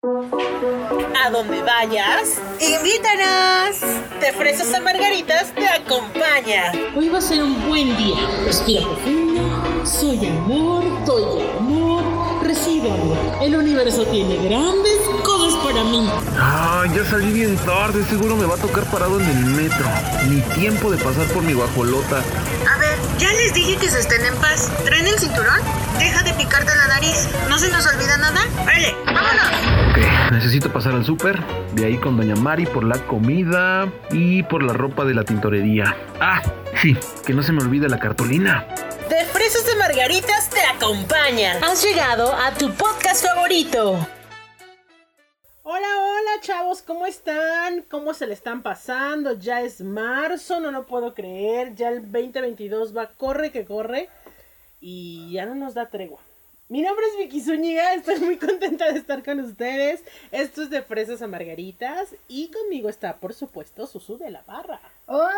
A donde vayas, ¡Invítanos! de fresas a margaritas te acompaña. Hoy va a ser un buen día. Respira profundo. Soy amor, doy amor, recibo amor. El universo tiene grandes cosas para mí. Ah, ya salí bien tarde, seguro me va a tocar parado en el metro. Ni tiempo de pasar por mi guajolota. A ver, ya les dije que se estén en paz. ¿Traen el cinturón? Deja de picarte la nariz. ¿No se nos olvida nada? ¡Vale! ¡Vámonos! Ok, necesito pasar al súper, de ahí con Doña Mari por la comida y por la ropa de la tintorería. Ah, sí, que no se me olvide la cartulina. De fresas de margaritas te acompaña. Has llegado a tu podcast favorito. Hola, hola chavos, ¿cómo están? ¿Cómo se le están pasando? Ya es marzo, no lo puedo creer. Ya el 2022 va, corre que corre. Y ya no nos da tregua. Mi nombre es Vicky Zúñiga, estoy muy contenta de estar con ustedes. Esto es de Fresas a Margaritas. Y conmigo está, por supuesto, Susu de la Barra. Hola,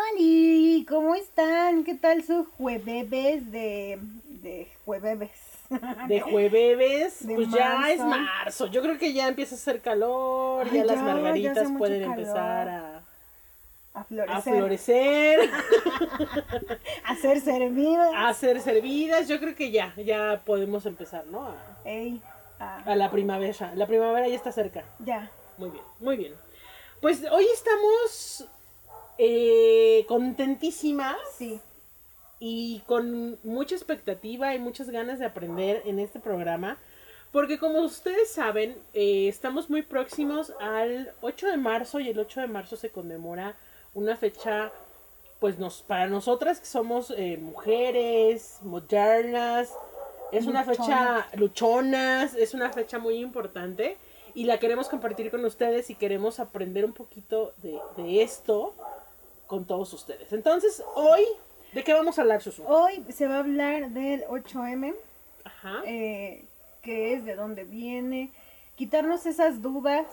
¿cómo están? ¿Qué tal su jueves de, de jueves? De jueves, De pues ya es marzo. Yo creo que ya empieza a hacer calor, Ay, ya las ya, margaritas pueden calor. empezar a, A florecer. a florecer. A ser servidas. a ser servidas. Yo creo que ya, ya podemos empezar, ¿no? A, Ey, ah, a la primavera. La primavera ya está cerca. ya. Muy bien, muy bien. Pues hoy estamos eh, contentísimas Sí. y con mucha expectativa y muchas ganas de aprender en este programa. Porque como ustedes saben, eh, estamos muy próximos al 8 de marzo y el 8 de marzo se conmemora una fecha, pues nos, para nosotras que somos eh, mujeres, modernas, es una fecha luchonas, es una fecha muy importante y la queremos compartir con ustedes y queremos aprender un poquito de, de esto con todos ustedes. Entonces, hoy, ¿de qué vamos a hablar, Susu? Hoy se va a hablar del 8M, Ajá. eh, qué es, de dónde viene, quitarnos esas dudas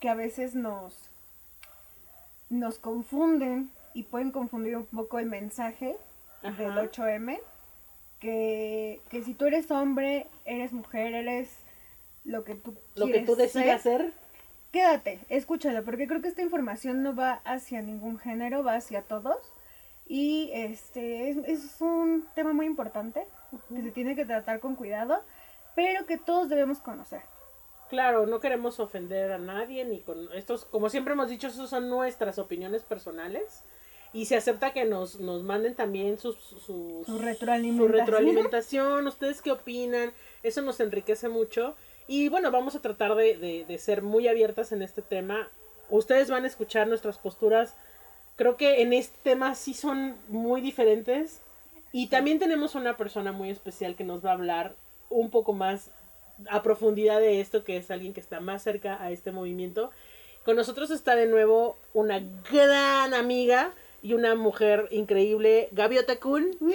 que a veces nos, nos confunden y pueden confundir un poco el mensaje del Ajá. 8M, que, que si tú eres hombre, eres mujer, eres lo que tú Lo que tú decidas ser, hacer. quédate, escúchala, porque creo que esta información no va hacia ningún género, va hacia todos. Y este es, es un tema muy importante que se tiene que tratar con cuidado, pero que todos debemos conocer. Claro, no queremos ofender a nadie ni con estos, como siempre hemos dicho, esas son nuestras opiniones personales y se acepta que nos, nos manden también sus, sus- Su su retroalimentación. retroalimentación, ustedes qué opinan, eso nos enriquece mucho y bueno, vamos a tratar de, de- de ser muy abiertas en este tema. Ustedes van a escuchar nuestras posturas, creo que en este tema sí son muy diferentes y también tenemos una persona muy especial que nos va a hablar un poco más a profundidad de esto, que es alguien que está más cerca a este movimiento. Con nosotros está de nuevo una gran amiga y una mujer increíble, Gaviota Kun. ¡Woo!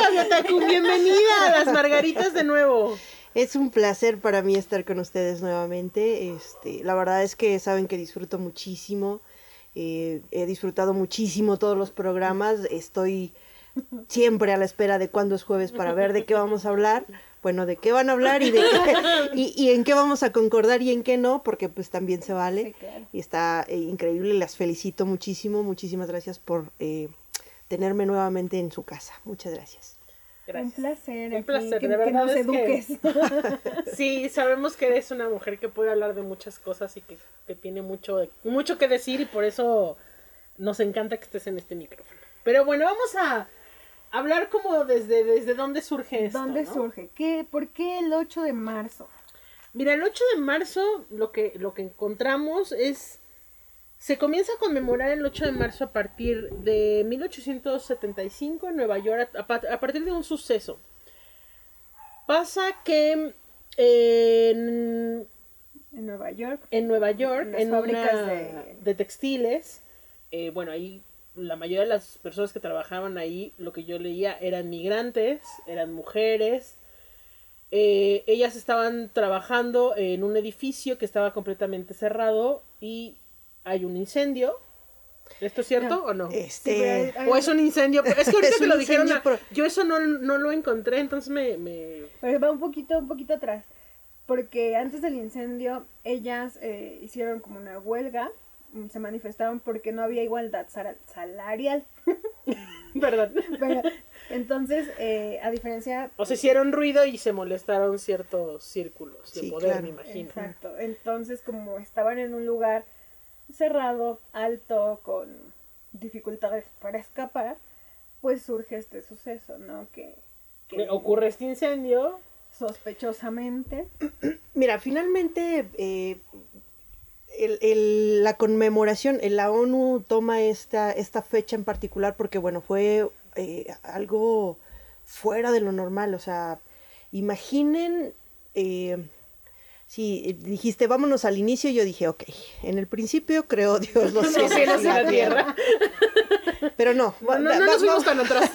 Gaviota Kun, bienvenida a las Margaritas de nuevo. Es un placer para mí estar con ustedes nuevamente. Este, la verdad es que saben que disfruto muchísimo. eh, he disfrutado muchísimo todos los programas. Estoy siempre a la espera de cuándo es jueves para ver de qué vamos a hablar. Bueno, de qué van a hablar y, de qué- y, y en qué vamos a concordar y en qué no, porque pues también se vale. Sí, claro. Y está eh, increíble. Las felicito muchísimo. Muchísimas gracias por eh, tenerme nuevamente en su casa. Muchas gracias. Un placer. Un placer, que, de que verdad nos es que- eduques. Sí, sabemos que eres una mujer que puede hablar de muchas cosas y que, que tiene mucho, mucho que decir y por eso nos encanta que estés en este micrófono. Pero bueno, vamos a hablar como desde, desde dónde surge esto. ¿Dónde ¿no? surge? ¿Qué, ¿Por qué el 8 de marzo? Mira, el 8 de marzo lo que, lo que encontramos es... Se comienza a conmemorar el 8 de marzo a partir de 1875 en Nueva York, a, pa- a partir de un suceso. Pasa que eh, en, En Nueva York. en Nueva York, En en fábricas una de- de... textiles, eh, bueno, ahí la mayoría de las personas que trabajaban ahí, lo que yo leía, eran migrantes, eran mujeres. Eh, ellas estaban trabajando en un edificio que estaba completamente cerrado y hay un incendio. ¿Esto es cierto o no? Este, O es un incendio. Es que ahorita Es que lo dijeron, yo eso no, no lo encontré, entonces me... me... Pero va un poquito, un poquito atrás. porque antes del incendio ellas eh, hicieron como una huelga, se manifestaron porque no había igualdad sal- salarial. Perdón. Pero, entonces, eh, a diferencia... O sea, hicieron ruido y se molestaron ciertos círculos de Sí, poder, claro. me imagino. Exacto. Entonces, como estaban en un lugar cerrado, alto, con dificultades para escapar, pues surge este suceso, ¿no? Que, que Ocurre este incendio. sospechosamente Mira, finalmente eh, el- el- la conmemoración, eh, la ONU toma esta, esta fecha en particular porque, bueno, fue eh, algo fuera de lo normal. O sea, imaginen, eh, si dijiste vámonos al inicio, yo dije, ok, en el principio creó Dios los Los cielos, cielos y la tierra. Pero no, No, va- no, va- no nos va- fuimos tan atrás.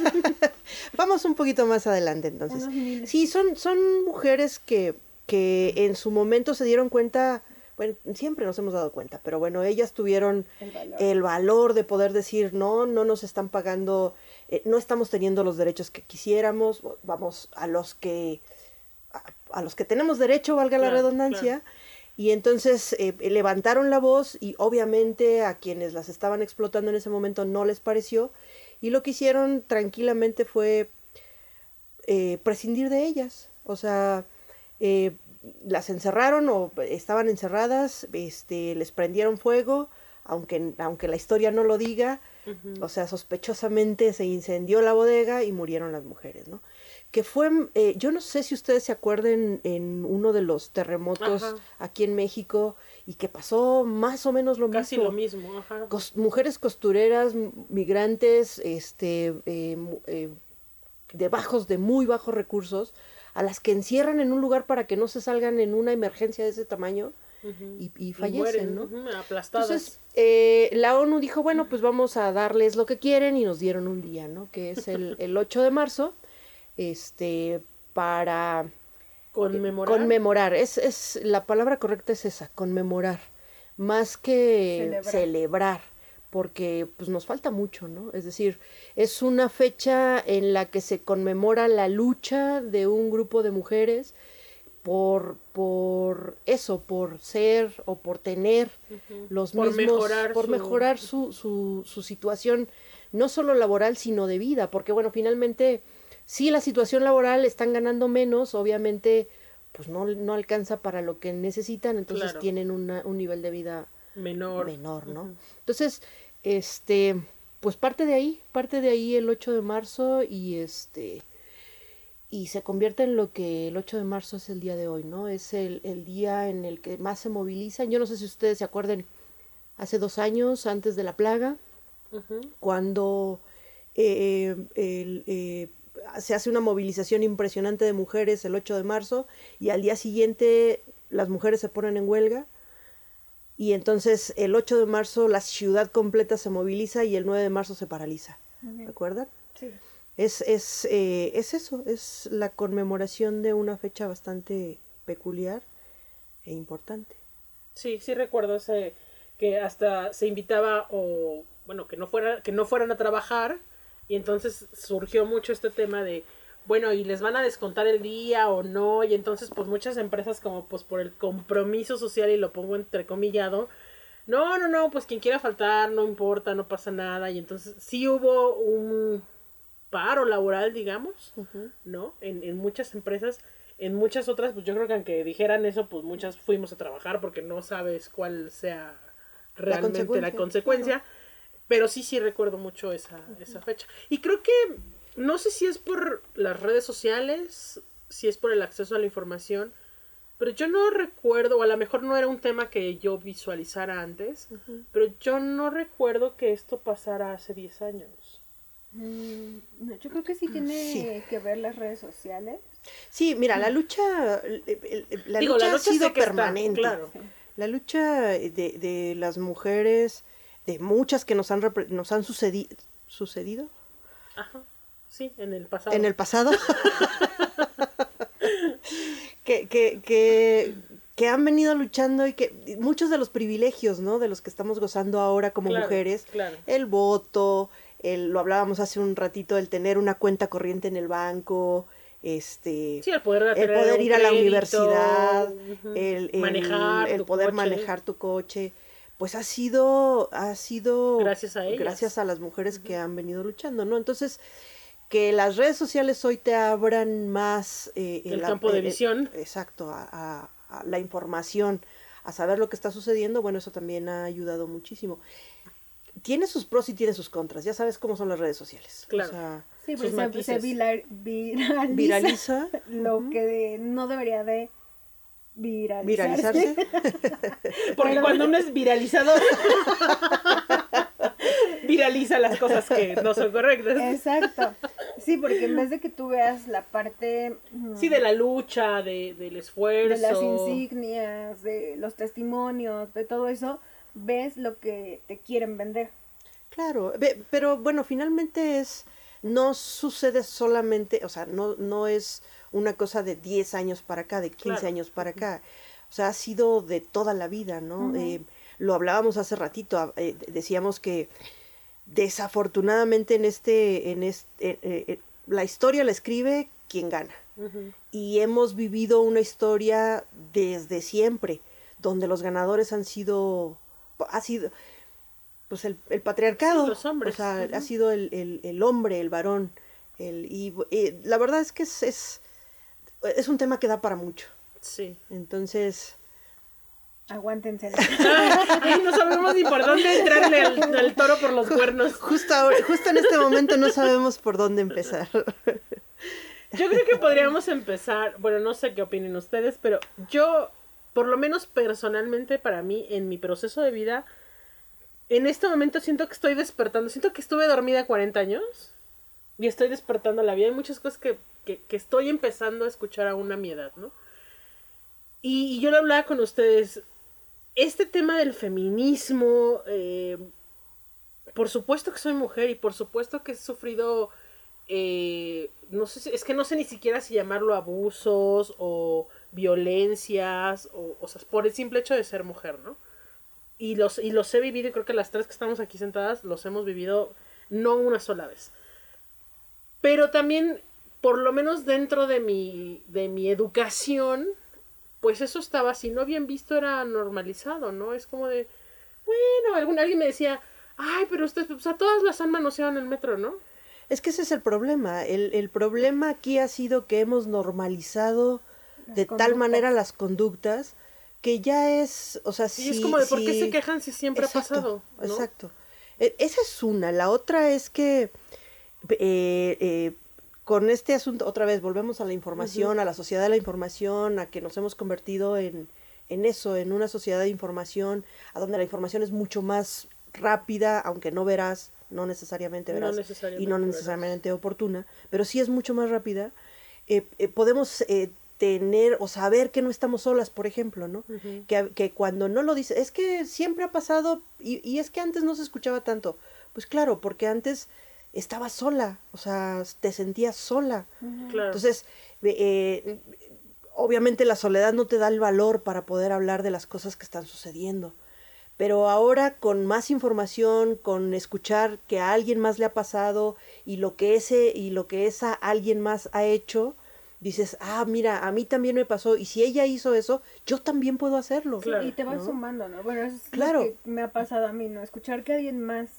Vamos un poquito más adelante entonces. Sí, son, son mujeres que, que en su momento se dieron cuenta, bueno, siempre nos hemos dado cuenta, pero bueno, ellas tuvieron el valor. el valor de poder decir, no, no nos están pagando, eh, no estamos teniendo los derechos que quisiéramos, vamos a los que, a, a los que tenemos derecho, valga la Claro, redundancia. Y entonces eh, levantaron la voz y obviamente a quienes las estaban explotando en ese momento no les pareció. Y lo que hicieron tranquilamente fue eh, prescindir de ellas. O sea, eh, las encerraron o estaban encerradas, este, les prendieron fuego, aunque, aunque la historia no lo diga. O sea, sospechosamente se incendió la bodega y murieron las mujeres, ¿no? Que fue, eh, yo no sé si ustedes se acuerden en uno de los terremotos Ajá. aquí en México y que pasó más o menos lo Casi mismo lo mismo. Ajá. cos- mujeres costureras, migrantes, este, eh, eh, de bajos, de muy bajos recursos, a las que encierran en un lugar para que no se salgan en una emergencia de ese tamaño y, y Y fallecen, mueren, ¿no? aplastadas. Entonces, eh, la ONU dijo, bueno, pues vamos a darles lo que quieren y nos dieron un día, ¿no? Que es el, el 8 de marzo, este, para conmemorar. conmemorar. Es, es, la palabra correcta es esa, conmemorar, más que Celebrar. celebrar. Porque pues nos falta mucho, ¿no? Es decir, es una fecha en la que se conmemora la lucha de un grupo de mujeres por, por eso, por ser o por tener los Por mismos, mejorar por su- mejorar su, su, su situación, no solo laboral, sino de vida, porque bueno, finalmente, si la situación laboral están ganando menos, obviamente, pues no, no alcanza para lo que necesitan, entonces Claro. tienen una, un nivel de vida menor. menor, ¿no? Entonces, este, pues parte de ahí, parte de ahí el 8 de marzo y este, y se convierte en lo que el 8 de marzo es el día de hoy, ¿no? Es el, el día en el que más se movilizan. Yo no sé si ustedes se acuerden, hace dos años, antes de la plaga, cuando eh, el, eh, se hace una movilización impresionante de mujeres el 8 de marzo y al día siguiente las mujeres se ponen en huelga y entonces el 8 de marzo la ciudad completa se moviliza y el 9 de marzo se paraliza. ¿Recuerdan? Sí. Es, es, eh, es eso, es la conmemoración de una fecha bastante peculiar e importante. Sí, sí recuerdo ese que hasta se invitaba o bueno, que no fuera que no fueran a trabajar y entonces surgió mucho este tema de bueno, y les van a descontar el día o no, y entonces pues muchas empresas como pues por el compromiso social y lo pongo entrecomillado, no, no, no, pues quien quiera faltar, no importa, no pasa nada, y entonces sí hubo un paro laboral, digamos, ¿no? En, en muchas empresas, en muchas otras, pues yo creo que aunque dijeran eso, pues muchas fuimos a trabajar porque no sabes cuál sea realmente la consecuencia. consecuencia, Pero sí, sí recuerdo mucho esa, esa fecha. Y creo que, no sé si es por las redes sociales, si es por el acceso a la información, pero yo no recuerdo, o a lo mejor no era un tema que yo visualizara antes, pero yo no recuerdo que esto pasara hace 10 años. Mm, no, yo creo que sí tiene Sí. que ver las redes sociales. Sí, mira, la lucha, Digo, lucha la lucha ha sido está, permanente. claro. La lucha de, de las mujeres, de muchas que nos han, nos han sucedi- sucedido Ajá. Sí, en el pasado. en el pasado, que, que, que, que han venido luchando y que muchos de los privilegios, ¿no? De los que estamos gozando ahora como Claro, mujeres, claro. el voto, el, lo hablábamos hace un ratito, el tener una cuenta corriente en el banco, este Sí, el poder, el poder ir a la universidad, el, el- manejar, el poder coche. manejar tu coche, pues ha sido, ha sido Gracias a ellas. gracias a las mujeres que han venido luchando, ¿no? Entonces, que las redes sociales hoy te abran más eh, El campo de eh, eh, visión. exacto, a, a- a la información, a saber lo que está sucediendo, bueno, eso también ha ayudado muchísimo. Tiene sus pros y tiene sus contras, ya sabes cómo son las redes sociales. Claro. O sea, Sí, Sus pues se, se matices. vilar- viraliza, viraliza, lo que no debería de viralizarse. viralizarse. Porque Pero- cuando uno es viralizador, viraliza las cosas que no son correctas. Exacto. Sí, porque en vez de que tú veas la parte mm, Sí, de la lucha, de, del esfuerzo. de las insignias, de los testimonios, de todo eso, ves lo que te quieren vender. Claro, ve- pero bueno, finalmente es, no sucede solamente, o sea, no, no es una cosa de 10 años para acá, de 15 Claro. años para acá, o sea, ha sido de toda la vida, ¿no? Eh, lo hablábamos hace ratito, a- eh, decíamos que desafortunadamente en este, en este, eh, eh, eh, la historia la escribe quien gana. Y hemos vivido una historia desde siempre, donde los ganadores han sido, ha sido, pues el, el patriarcado, Sí, los hombres, o sea, ha sido el, el- el hombre, el varón, el, y, eh, la verdad es que es, es, es un tema que da para mucho, Sí. entonces, Aguántense. Ay, no sabemos ni por dónde entrarle al, al toro por los cuernos. justo, ahora- justo en este momento no sabemos por dónde empezar. Yo creo que podríamos empezar, bueno, no sé qué opinen ustedes, pero yo, por lo menos personalmente para mí, en mi proceso de vida, en este momento siento que estoy despertando, siento que estuve dormida 40 años y estoy despertando la vida. Hay muchas cosas que, que, que estoy empezando a escuchar aún a mi edad, ¿no? Y, y yo lo hablaba con ustedes, este tema del feminismo, eh, por supuesto que soy mujer y por supuesto que he sufrido eh, no sé es que no sé ni siquiera si llamarlo abusos o violencias o, o sea, por el simple hecho de ser mujer, ¿no? Y los, y los he vivido y creo que las tres que estamos aquí sentadas los hemos vivido no una sola vez. Pero también, por lo menos dentro de mi, de mi educación, pues eso estaba, si no bien visto, era normalizado, ¿no? Es como de, bueno, algún, alguien me decía, ay, pero ustedes, pues a todas las han manoseado en el metro, ¿no? Es que ese es el problema. El, el problema aquí ha sido que hemos normalizado Las de tal manera las conductas que ya es, o sea, Y si, es como de, ¿por qué se quejan si siempre Exacto, ha pasado? ¿no? Exacto. E- esa es una. La otra es que eh, eh, con este asunto, otra vez, volvemos a la información, a la sociedad de la información, a que nos hemos convertido en, en eso, en una sociedad de información, a donde la información es mucho más rápida, aunque no verás, no necesariamente No verás, y necesariamente no verás. necesariamente oportuna, pero sí es mucho más rápida. eh, eh, podemos eh, tener o saber que no estamos solas, por ejemplo, ¿no? Que, que cuando no lo dice, es que siempre ha pasado y, y es que antes no se escuchaba tanto. Pues claro, porque antes estaba sola, o sea, te sentías sola. Claro. Entonces, eh, obviamente la soledad no te da el valor para poder hablar de las cosas que están sucediendo. Pero ahora con más información, con escuchar que a alguien más le ha pasado y lo que ese y lo que esa alguien más ha hecho, dices, ah, mira, a mí también me pasó y si ella hizo eso, yo también puedo hacerlo. Claro. y te vas ¿no? sumando, ¿no? Bueno, eso es Claro. lo que me ha pasado a mí, ¿no? Escuchar que alguien más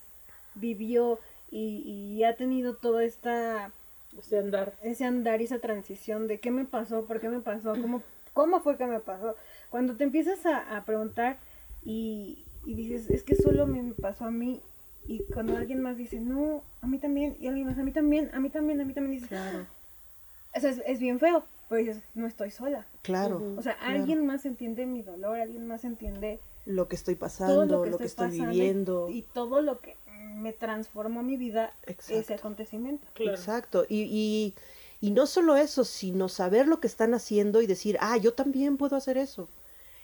vivió y, y ha tenido toda esta Ese andar. ese andar y esa transición de qué me pasó, por qué me pasó, cómo, cómo fue que me pasó. Cuando te empiezas a, a preguntar y, y dices, es que solo me pasó a mí, y cuando alguien más dice, no, a mí también, y alguien más, a mí también, a mí también, a mí también, dices, Claro. eso es, es bien feo, pero dices, no estoy sola. Claro. O sea, alguien más entiende mi dolor, alguien más entiende Lo que estoy todo pasando, lo que lo que estoy, estoy pasando y- viviendo. y, todo lo que me transformó mi vida ese acontecimiento. Claro. Exacto. Y, y, y no solo eso, sino saber lo que están haciendo y decir, ah, yo también puedo hacer eso.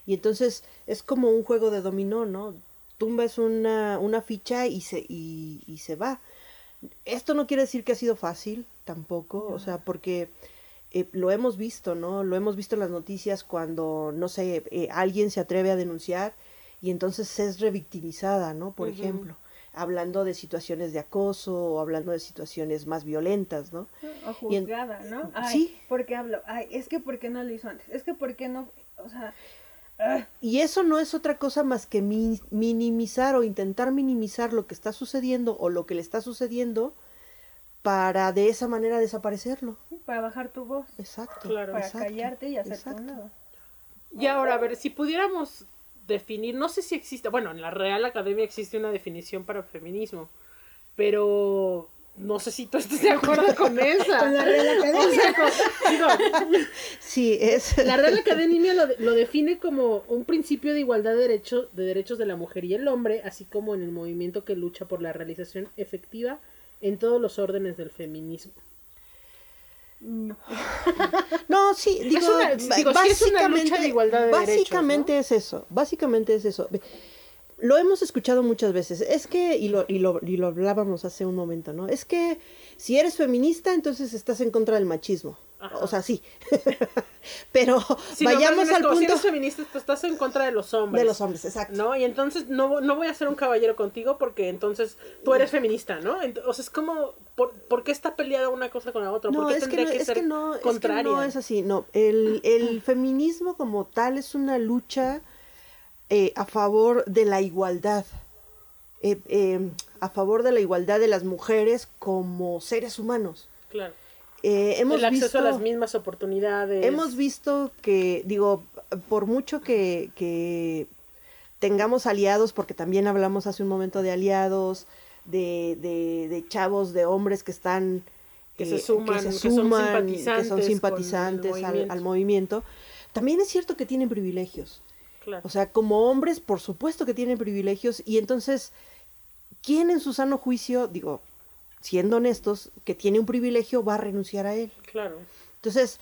Y entonces es como un juego de dominó, ¿no? Tumbas una, una ficha y se, y, y se va. Esto no quiere decir que ha sido fácil tampoco, o sea, porque eh, lo hemos visto, ¿no? Lo hemos visto en las noticias cuando, no sé, eh, alguien se atreve a denunciar y entonces es revictimizada, ¿no? Por ejemplo. Hablando de situaciones de acoso o hablando de situaciones más violentas, ¿no? O en- juzgada, ¿no? Ay, Sí. ¿por qué hablo? Ay, es que ¿por qué no lo hizo antes? Es que ¿por qué no? O sea, ah, Y eso no es otra cosa más que mi- minimizar o intentar minimizar lo que está sucediendo o lo que le está sucediendo para de esa manera desaparecerlo. para bajar tu voz, Exacto. Claro. para exacto, callarte y lado. Y ahora, a ver, si pudiéramos definir, no sé si existe, bueno, en la Real Academia existe una definición para feminismo, pero no sé si tú estás de acuerdo con esa. Con la Real Academia. O sea, con- digo, Sí, es. la Real Academia lo, lo define como un principio de igualdad de, derecho, de derechos de la mujer y el hombre, así como en el movimiento que lucha por la realización efectiva en todos los órdenes del feminismo. No. No, sí, digo, una- digo, sí es una básicamente, lucha de igualdad de básicamente es eso, básicamente es eso. Lo hemos escuchado muchas veces, es que, y lo, y, lo, y lo hablábamos hace un momento, ¿no? Es que si eres feminista, entonces estás en contra del machismo. Ajá. O sea, sí. Pero vayamos al como, Si punto eres feminista, tú estás en contra de los hombres. de los hombres, exacto. ¿no? Y entonces no, no voy a ser un caballero contigo porque entonces tú eres feminista, ¿no? O sea, es como, ¿por, por qué está peleada una cosa con la otra? ¿Por No, qué es que no, que, es ser que no, es que contraria? no es así, no. El, el feminismo como tal es una lucha eh, a favor de la igualdad, eh, eh, a favor de la igualdad de las mujeres como seres humanos. Claro. Eh, hemos El acceso visto, a las mismas oportunidades. hemos visto que, digo, por mucho que, que tengamos aliados, porque también hablamos hace un momento de aliados, de, de, de chavos, de hombres que están Que eh, se suman, que, se son suman, que simpatizantes son simpatizantes al, movimiento. al movimiento. También es cierto que tienen privilegios. Claro. O sea, como hombres, por supuesto que tienen privilegios. Y entonces, ¿quién en su sano juicio, digo, siendo honestos, que tiene un privilegio, va a renunciar a él? claro. Entonces,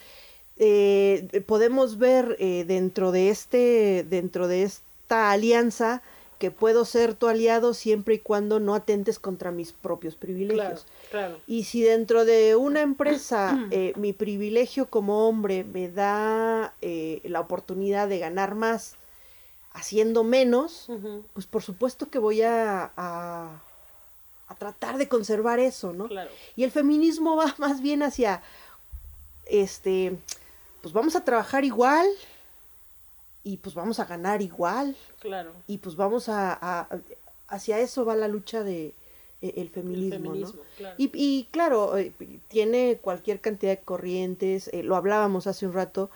eh, podemos ver eh, dentro de este, dentro de esta alianza, que puedo ser tu aliado siempre y cuando no atentes contra mis propios privilegios. claro. Y si dentro de una empresa eh, mi privilegio como hombre me da eh, la oportunidad de ganar más haciendo menos, pues por supuesto que voy a, a, a tratar de conservar eso, ¿no? Claro. Y el feminismo va más bien hacia, este, pues vamos a trabajar igual y pues vamos a ganar igual Claro. y pues vamos a, a- hacia eso va la lucha de eh, el feminismo, El ¿no? feminismo, claro. Y, y claro, eh, tiene cualquier cantidad de corrientes, eh, lo hablábamos hace un rato,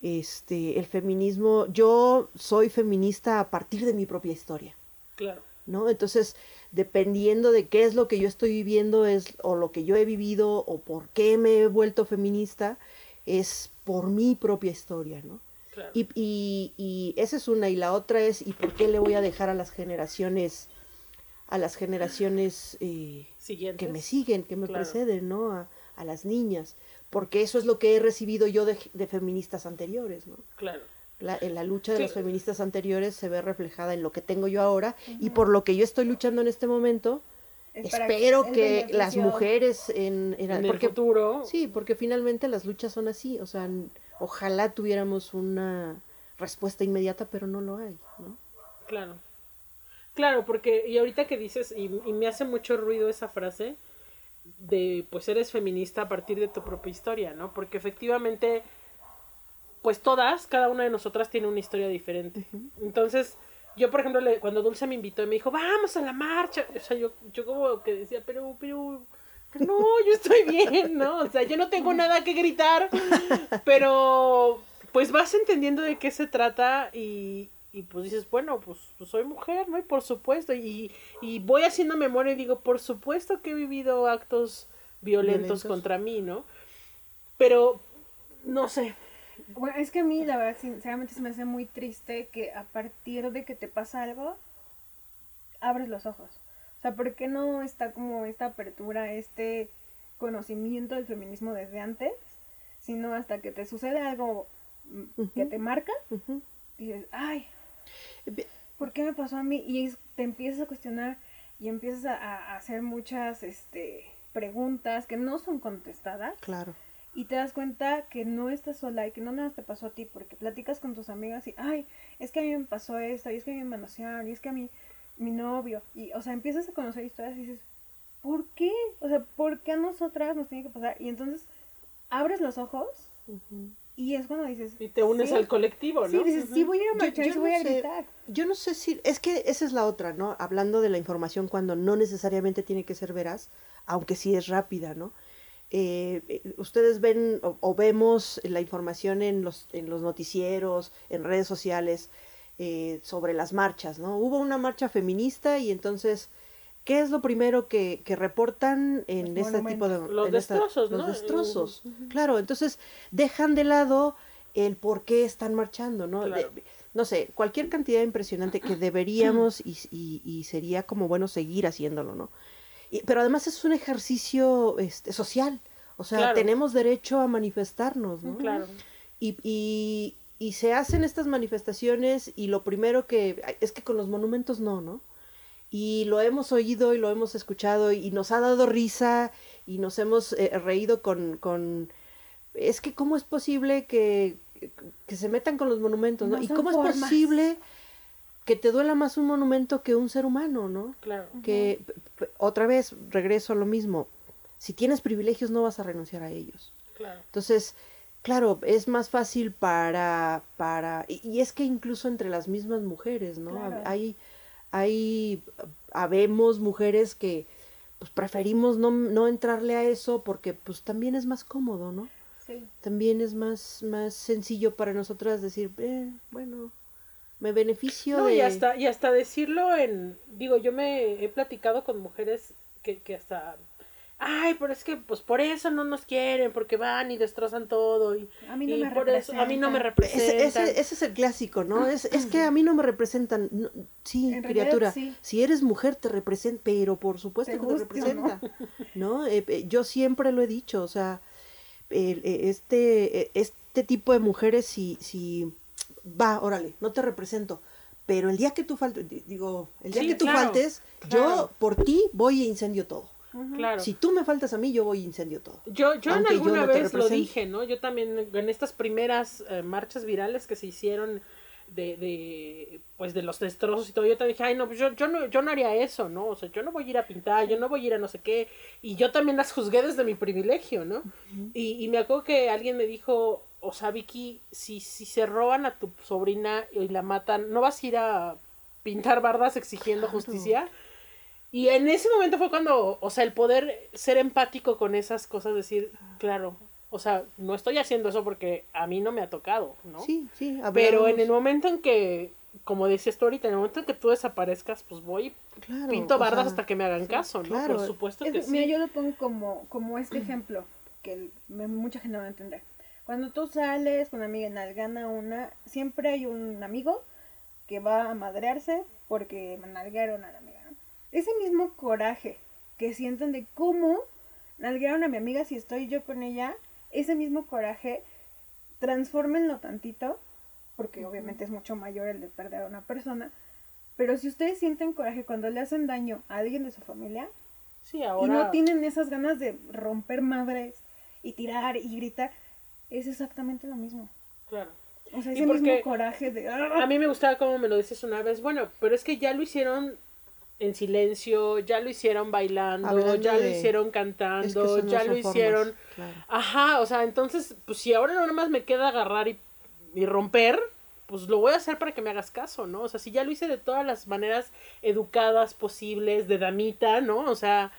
este, el feminismo, yo soy feminista a partir de mi propia historia, Claro. ¿no? Entonces, dependiendo de qué es lo que yo estoy viviendo es o lo que yo he vivido o por qué me he vuelto feminista, es por mi propia historia, ¿no? Claro. Y, y, y esa es una, y la otra es, ¿y por qué le voy a dejar a las generaciones, a las generaciones eh, Siguientes. que me siguen, que me Claro. preceden, ¿no? A, a las niñas, porque eso es lo que he recibido yo de, de feministas anteriores, ¿no? Claro. La, en la lucha de Sí. las feministas anteriores se ve reflejada en lo que tengo yo ahora y por lo que yo estoy luchando en este momento. Es espero el que las mujeres en, en- En el porque futuro. Sí, porque finalmente las luchas son así, o sea, ojalá tuviéramos una respuesta inmediata, pero no lo hay, ¿no? Claro. Claro, porque, y ahorita que dices, y, y me hace mucho ruido esa frase, de pues eres feminista a partir de tu propia historia, ¿no? Porque efectivamente, pues todas, cada una de nosotras tiene una historia diferente. Entonces, yo por ejemplo, le- cuando Dulce me invitó y me dijo, vamos a la marcha, o sea, yo, yo como que decía, pero, pero, pero no, yo estoy bien, ¿no? O sea, yo no tengo nada que gritar, pero pues vas entendiendo de qué se trata y, y pues dices, bueno, pues, pues soy mujer, ¿no? Y por supuesto, y, y voy haciendo memoria y digo, por supuesto que he vivido actos violentos, Violentos. contra mí, ¿no? Pero, no sé, Bueno, es que a mí, la verdad, sinceramente se me hace muy triste que a partir de que te pasa algo, abres los ojos. O sea, ¿por qué no está como esta apertura, este conocimiento del feminismo desde antes? Sino hasta que te sucede algo mm, que te marca, Ujú. dices, ay, ¿por qué me pasó a mí? Y te empiezas a cuestionar y empiezas a, a hacer muchas este, preguntas que no son contestadas Claro. Y te das cuenta que no estás sola y que no nada te pasó a ti porque platicas con tus amigas y, ay, es que a mí me pasó esto, y es que a mí me manosearon, y es que a mí... mi novio. Y, o sea, empiezas a conocer historias y dices, ¿por qué? O sea, ¿por qué a nosotras nos tiene que pasar? Y entonces abres los ojos y es cuando dices... Y te unes sí, al colectivo, ¿no? Sí, dices, sí, voy a ir a Yo- marchar yo y sí no voy a sé. gritar. Yo no sé si, es que esa es la otra, ¿no? Hablando de la información cuando no necesariamente tiene que ser veraz, aunque sí es rápida, ¿no? Eh, eh, ustedes ven o, o vemos la información en los, en los noticieros, en redes sociales, eh, sobre las marchas, ¿no? Hubo una marcha feminista y entonces, ¿qué es lo primero que, que reportan en Los este tipo de... Los esta- destrozos, Los ¿no? destrozos, claro, entonces dejan de lado el por qué están marchando, ¿no? Claro. De- no sé, cualquier cantidad impresionante que deberíamos y, y- y sería como bueno seguir haciéndolo, ¿no? Y- pero además es un ejercicio este, social, o sea, Claro. tenemos derecho a manifestarnos, ¿no? Claro. Y, y, y se hacen estas manifestaciones y lo primero que es que con los monumentos no, ¿no? Y lo hemos oído y lo hemos escuchado y nos ha dado risa y nos hemos eh, reído con, con... Es que cómo es posible que, que se metan con los monumentos, ¿no? No ¿Y cómo es posible que te duela más un monumento que un ser humano, ¿no? Claro. Que otra vez regreso a lo mismo. Si tienes privilegios no vas a renunciar a ellos. Claro. Entonces, claro, es más fácil para, para, y, y es que incluso entre las mismas mujeres, ¿no? Claro. Hay, hay, habemos mujeres que pues preferimos no, no entrarle a eso porque pues también es más cómodo, ¿no? Sí. También es más, más sencillo para nosotras decir, eh, bueno, me beneficio No, de... y hasta, y hasta decirlo en, digo, yo me he platicado con mujeres que, que hasta, ay, pero es que pues por eso no nos quieren, porque van y destrozan todo y, A mí no y me por eso a mí no me representan. Ese, ese, ese es el clásico, ¿no? Es, es que a mí no me representan. No, sí, En realidad, criatura. sí. Si eres mujer, te representa, pero por supuesto Te que te guste o no. representa. ¿no? Eh, eh, yo siempre lo he dicho, o sea, el- eh, este, eh, este tipo de mujeres, si, si va, órale, no te represento. Pero el día que tú faltes, di- digo, el día Sí, que tú claro, faltes, claro. yo por ti voy e incendio todo. Claro. Si tú me faltas a mí, yo voy e incendio todo. Yo, yo en Aunque yo alguna no vez lo dije, ¿no? Yo también en estas primeras eh, marchas virales que se hicieron de, de, pues de los destrozos y todo, yo también dije, ay, no, pues yo, yo no, yo no haría eso, ¿no? O sea, yo no voy a ir a pintar, yo no voy a ir a no sé qué, y yo también las juzgué desde mi privilegio, ¿no? y, y me acuerdo que alguien me dijo, o sea, Vicky, si, si se roban a tu sobrina y la matan, ¿no vas a ir a pintar bardas exigiendo justicia? Y en ese momento fue cuando, o sea, el poder ser empático con esas cosas, decir, claro, o sea, no estoy haciendo eso porque a mí no me ha tocado, ¿no? Sí, sí, Pero en hablamos. el momento en que, como decías tú ahorita, en el momento en que tú desaparezcas, pues voy, Claro, pinto bardas sea, hasta que me hagan caso, ¿no? claro. Por supuesto Es- que sí. Mira, yo lo pongo como, como este ejemplo, que me- mucha gente no va a entender. Cuando tú sales con una amiga en Algana una, siempre hay un amigo que va a madrearse porque nalguearon a la amiga, ¿no? Ese mismo coraje que sienten de cómo nalguearon a mi amiga si estoy yo con ella, ese mismo coraje, transfórmenlo tantito, porque obviamente es mucho mayor el de perder a una persona, pero si ustedes sienten coraje cuando le hacen daño a alguien de su familia, Sí, y no tienen esas ganas de romper madres y tirar y gritar, es exactamente lo mismo. Claro. O sea, ese mismo coraje de... A mí me gustaba como me lo dices una vez, bueno, pero es que ya lo hicieron en silencio, ya lo hicieron bailando, Hablando ya lo hicieron Es que cantando, ya lo hicieron... claro. Ajá, o sea, entonces, pues si ahora nada más me queda agarrar y, y romper, pues lo voy a hacer para que me hagas caso, ¿no? O sea, si ya lo hice de todas las maneras educadas posibles, de damita, ¿no? O sea,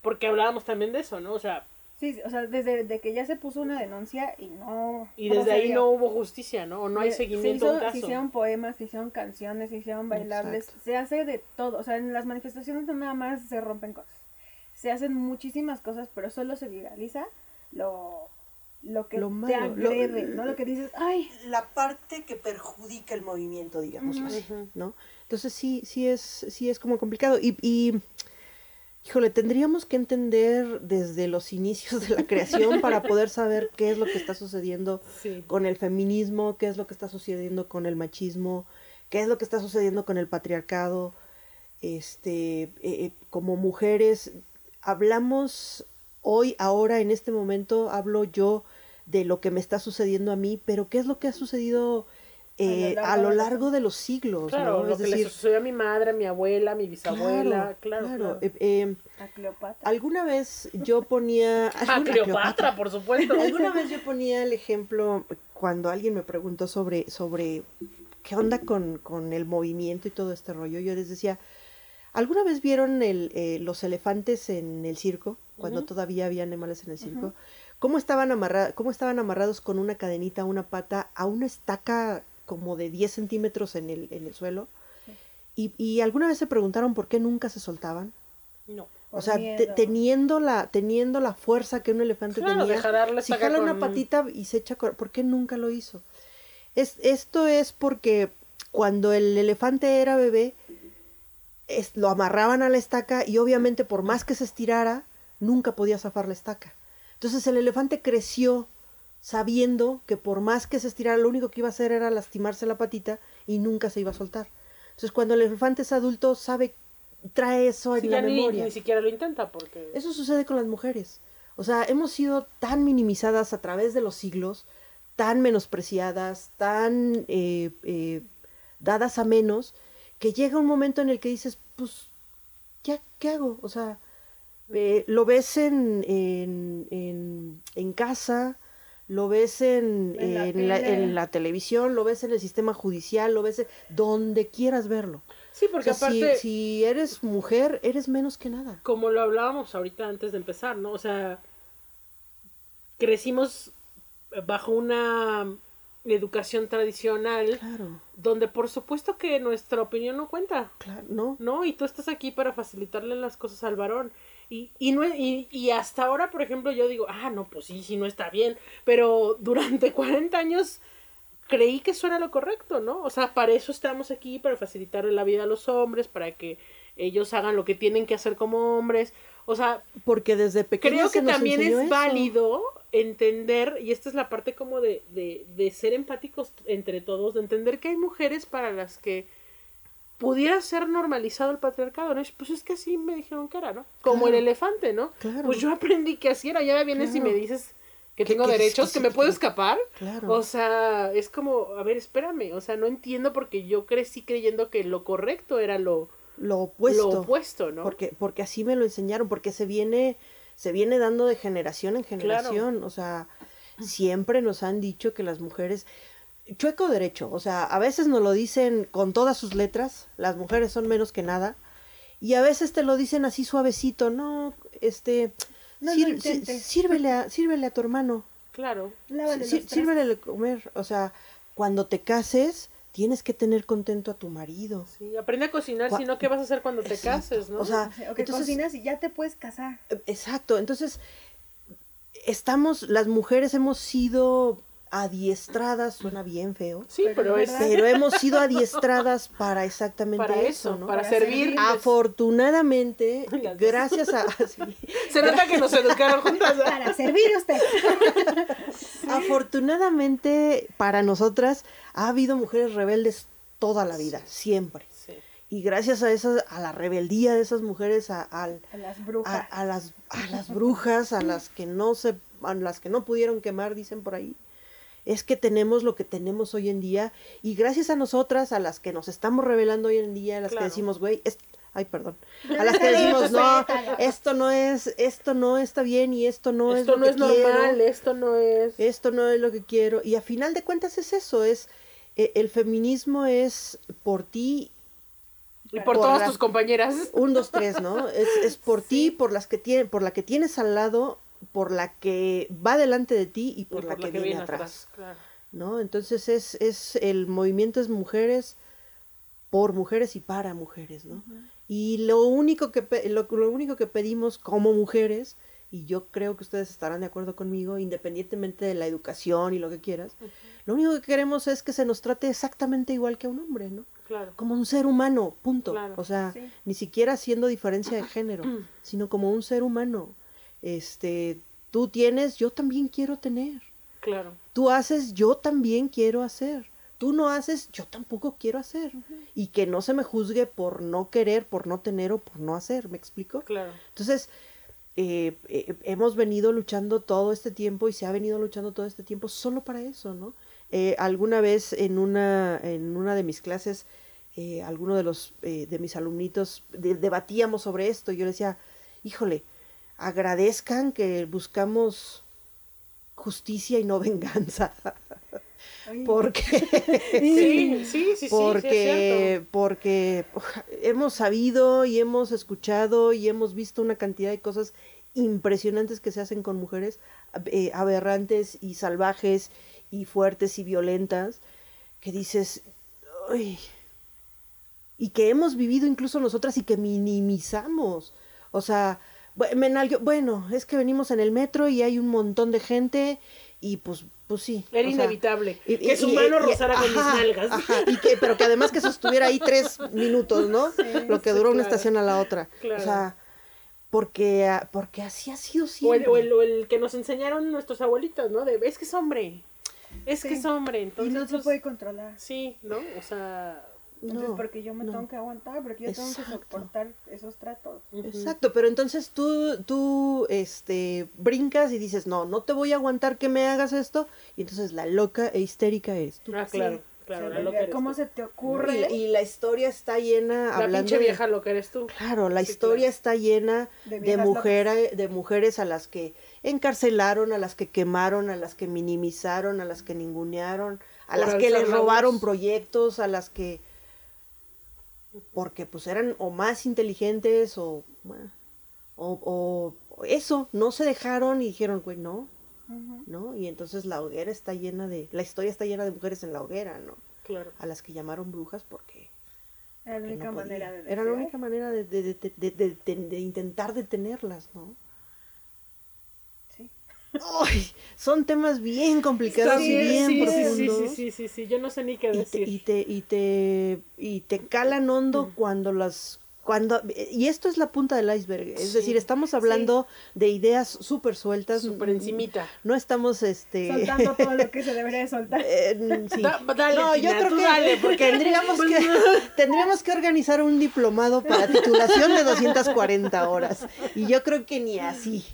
porque hablábamos también de eso, ¿no? O sea, Sí, sí, o sea, desde de que ya se puso una denuncia y no... y desde ahí no hubo justicia, ¿no? O no hay Se- seguimiento se, a un hizo- caso. se hicieron poemas, se hicieron canciones, se hicieron bailables, Exacto. se hace de todo. O sea, en las manifestaciones no nada más se rompen cosas. Se hacen muchísimas cosas, pero solo se viraliza lo, lo que Lo te lo- agrede, ¿no? Lo que dices, ay, la parte que perjudica el movimiento, digamos así, ¿no? Entonces sí, sí es, sí es como complicado. Y, y, híjole, tendríamos que entender desde los inicios de la creación para poder saber qué es lo que está sucediendo Sí. con el feminismo, qué es lo que está sucediendo con el machismo, qué es lo que está sucediendo con el patriarcado. Este, eh, eh, como mujeres, hablamos hoy, ahora, en este momento, hablo yo de lo que me está sucediendo a mí, pero qué es lo que ha sucedido eh, A lo largo de los- largo de los siglos, Claro, ¿no? lo Es que le decir, sucedió a mi madre, a mi abuela, a mi bisabuela, claro. claro. eh, eh, A Cleopatra. alguna vez yo ponía... A Cleopatra, por supuesto. Alguna vez yo ponía el ejemplo cuando alguien me preguntó sobre, sobre qué onda con, con el movimiento y todo este rollo. Yo les decía, ¿alguna vez vieron el, eh, los elefantes en el circo? Cuando todavía había animales en el circo. ¿Cómo, estaban amarra- ¿Cómo estaban amarrados con una cadenita, una pata, a una estaca como de 10 centímetros en el, en el suelo? Y, y alguna vez se preguntaron por qué nunca se soltaban. No. O sea, te- teniendo la teniendo la fuerza que un elefante Claro, tenía, si una patita y se echa, ¿por qué nunca lo hizo? Es, esto es porque cuando el elefante era bebé, es- lo amarraban a la estaca y obviamente por más que se estirara, nunca podía zafar la estaca. Entonces el elefante creció sabiendo que por más que se estirara, lo único que iba a hacer era lastimarse la patita y nunca se iba a soltar. Entonces cuando el elefante es adulto, sabe, trae eso en Sí, la ya ni, memoria. ni siquiera lo intenta porque... Eso sucede con las mujeres. O sea, hemos sido tan minimizadas a través de los siglos, tan menospreciadas, tan eh, eh, dadas a menos, que llega un momento en el que dices, pues, ¿ya qué hago? O sea, eh, lo ves en, en, en, en casa, lo ves en, En la en la, tele. en la televisión, lo ves en el sistema judicial, lo ves en- donde quieras verlo. Sí, O porque sea, si- aparte... si eres mujer, eres menos que nada. como lo hablábamos ahorita antes de empezar, ¿no? O sea, crecimos bajo una educación tradicional Claro, donde por supuesto que nuestra opinión no cuenta, claro, ¿no? ¿no? Y tú estás aquí para facilitarle las cosas al varón. Y, y, no, y, y hasta ahora, por ejemplo, yo digo, ah, no, pues sí, sí, no está bien. Pero durante 40 años creí que eso era lo correcto, ¿no? O sea, para eso estamos aquí, para facilitarle la vida a los hombres, para que ellos hagan lo que tienen que hacer como hombres. O sea, Porque desde pequeño creo se que nos también es eso. válido entender, y esta es la parte como de, de, de ser empáticos entre todos, de entender que hay mujeres para las que pudiera ser normalizado el patriarcado, ¿no? Pues es que así me dijeron que era, ¿no? Como el elefante, ¿no? Claro. Pues yo aprendí que así era, ya vienes y me dices que tengo que- derechos, que me puedo escapar. Claro. O sea, es como, a ver, espérame, o sea, no entiendo porque yo crecí creyendo que lo correcto era lo, lo opuesto. lo opuesto, ¿no? Porque, porque así me lo enseñaron, porque se viene, se viene dando de generación en generación. O sea, siempre nos han dicho que las mujeres. Chueco derecho. O sea, a veces nos lo dicen con todas sus letras. Las mujeres son menos que nada. Y a veces te lo dicen así suavecito. No, este. No sir- sí- sírvele, a, sírvele a tu hermano. Claro. Lávale Sí, sírvele de comer. O sea, cuando te cases, tienes que tener contento a tu marido. Sí, aprende a cocinar, si no, ¿qué vas a hacer cuando te Exacto. cases, no? O sea. O que entonces, cocinas y ya te puedes casar. Exacto, entonces estamos, las mujeres hemos sido adiestradas, suena bien feo, sí, pero es pero hemos sido adiestradas para exactamente para eso, ¿no? para, Para servir. Afortunadamente, gracias a sí, Se nota que nos educaron juntas. Para servir usted. afortunadamente para nosotras ha habido mujeres rebeldes toda la vida, siempre. Sí. Y gracias a esas, a la rebeldía de esas mujeres, a, al, A las a, brujas. a las, a las brujas, a las que no se, a las que no pudieron quemar, dicen por ahí. Es que tenemos lo que tenemos hoy en día y gracias a nosotras, a las que nos estamos revelando hoy en día, a las Claro. que decimos, güey, es- ay, perdón, a las que decimos, no, esto no es, esto no está bien y esto no es esto lo no que es normal, quiero, esto no es. esto no es lo que quiero y a final de cuentas es eso, es eh, el feminismo es por ti Y por por todas tus compañeras. un, dos, tres, ¿no? Es, es por ti, por las que tiene, por la que tienes al lado, por la que va delante de ti y por, Y la, que, viene atrás, claro. ¿no? Entonces es, es el movimiento es mujeres por mujeres y para mujeres, ¿no? Y lo único que lo, lo único que pedimos como mujeres y yo creo que ustedes estarán de acuerdo conmigo, independientemente de la educación y lo que quieras, lo único que queremos es que se nos trate exactamente igual que a un hombre, ¿no? Claro. como un ser humano, punto. Claro, o sea, sí. ni siquiera haciendo diferencia de género, sino como un ser humano. Este, tú tienes, yo también quiero tener. Claro. Tú haces, yo también quiero hacer. Tú no haces, yo tampoco quiero hacer. Y que no se me juzgue por no querer, por no tener o por no hacer, ¿me explico? Claro. Entonces, eh, eh, hemos venido luchando todo este tiempo y se ha venido luchando todo este tiempo solo para eso, ¿no? Eh, alguna vez en una, en una de mis clases, eh, alguno de los eh, de mis alumnitos de- debatíamos sobre esto. y Yo le decía, híjole, agradezcan que buscamos justicia y no venganza. Porque Sí, sí, sí, sí, porque, sí, porque hemos sabido y hemos escuchado y hemos visto una cantidad de cosas impresionantes que se hacen con mujeres eh, aberrantes y salvajes y fuertes y violentas que dices "Ay", y que hemos vivido incluso nosotras y que minimizamos o sea bueno es que venimos en el metro y hay un montón de gente y pues pues sí Era o sea, inevitable y- que y- su y- mano y- rozara con mis ajá, nalgas. ajá, y que, pero que además que sostuviera ahí tres minutos, ¿no? Lo que sí, duró una estación a la otra. Claro. O sea, porque, porque así ha sido O el, siempre. o, el, o el que nos enseñaron nuestros abuelitos, ¿no? De, es que es hombre. Es que es hombre. y Entonces, no se pues, puede controlar. Sí, ¿no? O sea. Entonces, No, porque yo me no. tengo que aguantar, porque yo tengo que Exacto. soportar esos tratos. Exacto, pero entonces tú, tú, este, brincas y dices, no, no te voy a aguantar que me hagas esto, y entonces la loca e histérica tú. Ah, claro, Sí, claro. se la loca eres ¿Cómo tú. se te ocurre? Y, y la historia está llena, La hablando pinche de- vieja lo que eres tú. Claro, la Sí, historia claro. está llena De de, mujeres, de mujeres a las que encarcelaron, a las que quemaron, a las que minimizaron, a las que ningunearon, a Por las que les robaron proyectos, a las que porque pues eran o más inteligentes o bueno, o, o eso, no se dejaron y dijeron, güey, no. ¿no? Y entonces la hoguera está llena de, la historia está llena de mujeres en la hoguera, ¿no? Claro. A las que llamaron brujas porque Era la única no manera de Era la única manera de- de- de intentar detenerlas, ¿no? Ay, son temas bien complicados y bien sí, sí, sí, profundos. sí, sí, sí, sí, yo no sé ni qué Y te, decir. y te, y te, y te calan hondo cuando las cuando y esto es la punta del iceberg, es Sí, decir, estamos hablando de ideas súper sueltas, Súper encimita. no estamos este Soltando todo lo que se debería de soltar. Eh, sí. Da- dale, no, yo creo que dale, porque- tendríamos, pues que, no. tendríamos que organizar un diplomado para titulación de 240 horas. Y yo creo que ni así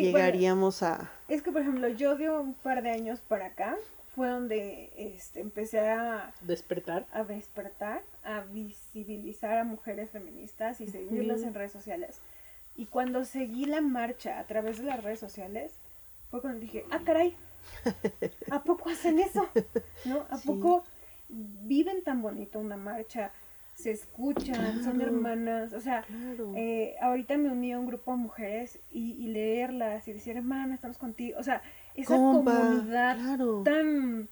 Sí, bueno, llegaríamos a... Es que, por ejemplo, yo de un par de años para acá fue donde este, empecé a, Despertar. a despertar, a visibilizar a mujeres feministas y seguirlas en redes sociales. Y cuando seguí la marcha a través de las redes sociales, fue cuando dije, ah, caray, ¿a poco hacen eso? ¿No? ¿A Sí. poco viven tan bonito una marcha? Se escuchan, son hermanas, o sea, Claro. eh, ahorita me uní a un grupo de mujeres y, y leerlas y decir, hermana, estamos contigo. O sea, esa Compa, comunidad claro. tan,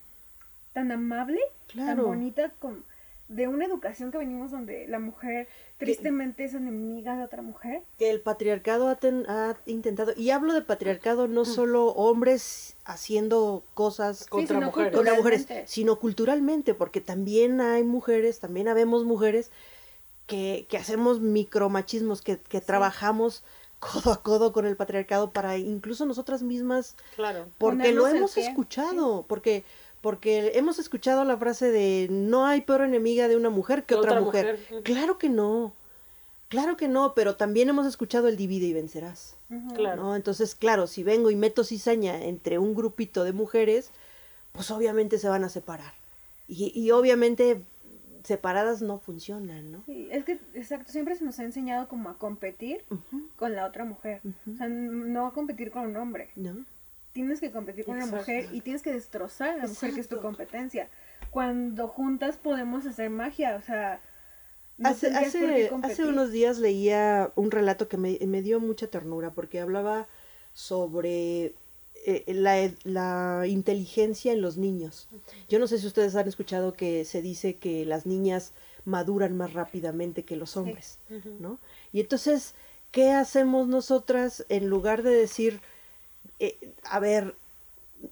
tan amable, tan bonita, con, de una educación que venimos donde la mujer tristemente es enemiga de otra mujer. que el patriarcado ha, ten- ha intentado, y hablo de patriarcado no solo hombres haciendo cosas Contra mujeres. contra mujeres, sino culturalmente, porque también hay mujeres, también habemos mujeres que, que hacemos micromachismos, que, que trabajamos codo a codo con el patriarcado para incluso nosotras mismas, Claro. porque lo Ponernos el hemos escuchado, porque porque hemos escuchado la frase de no hay peor enemiga de una mujer que otra, otra mujer. Claro que no. Claro que no, pero también hemos escuchado el divide y vencerás. Claro. ¿no? Entonces, claro, si vengo y meto cizaña entre un grupito de mujeres, pues obviamente se van a separar. Y, y obviamente separadas no funcionan, ¿no? Sí, es que, exacto, siempre se nos ha enseñado como a competir con la otra mujer. O sea, no a competir con un hombre. ¿No? Tienes que competir con Exacto. una mujer y tienes que destrozar a la mujer que es tu competencia. Cuando juntas podemos hacer magia, o sea, no hace, hace, unos días leía un relato que me, me dio mucha ternura porque hablaba sobre eh, la, la inteligencia en los niños. Yo no sé si ustedes han escuchado que se dice que las niñas maduran más rápidamente que los hombres. ¿no? Y entonces, ¿qué hacemos nosotras en lugar de decir, eh, a ver,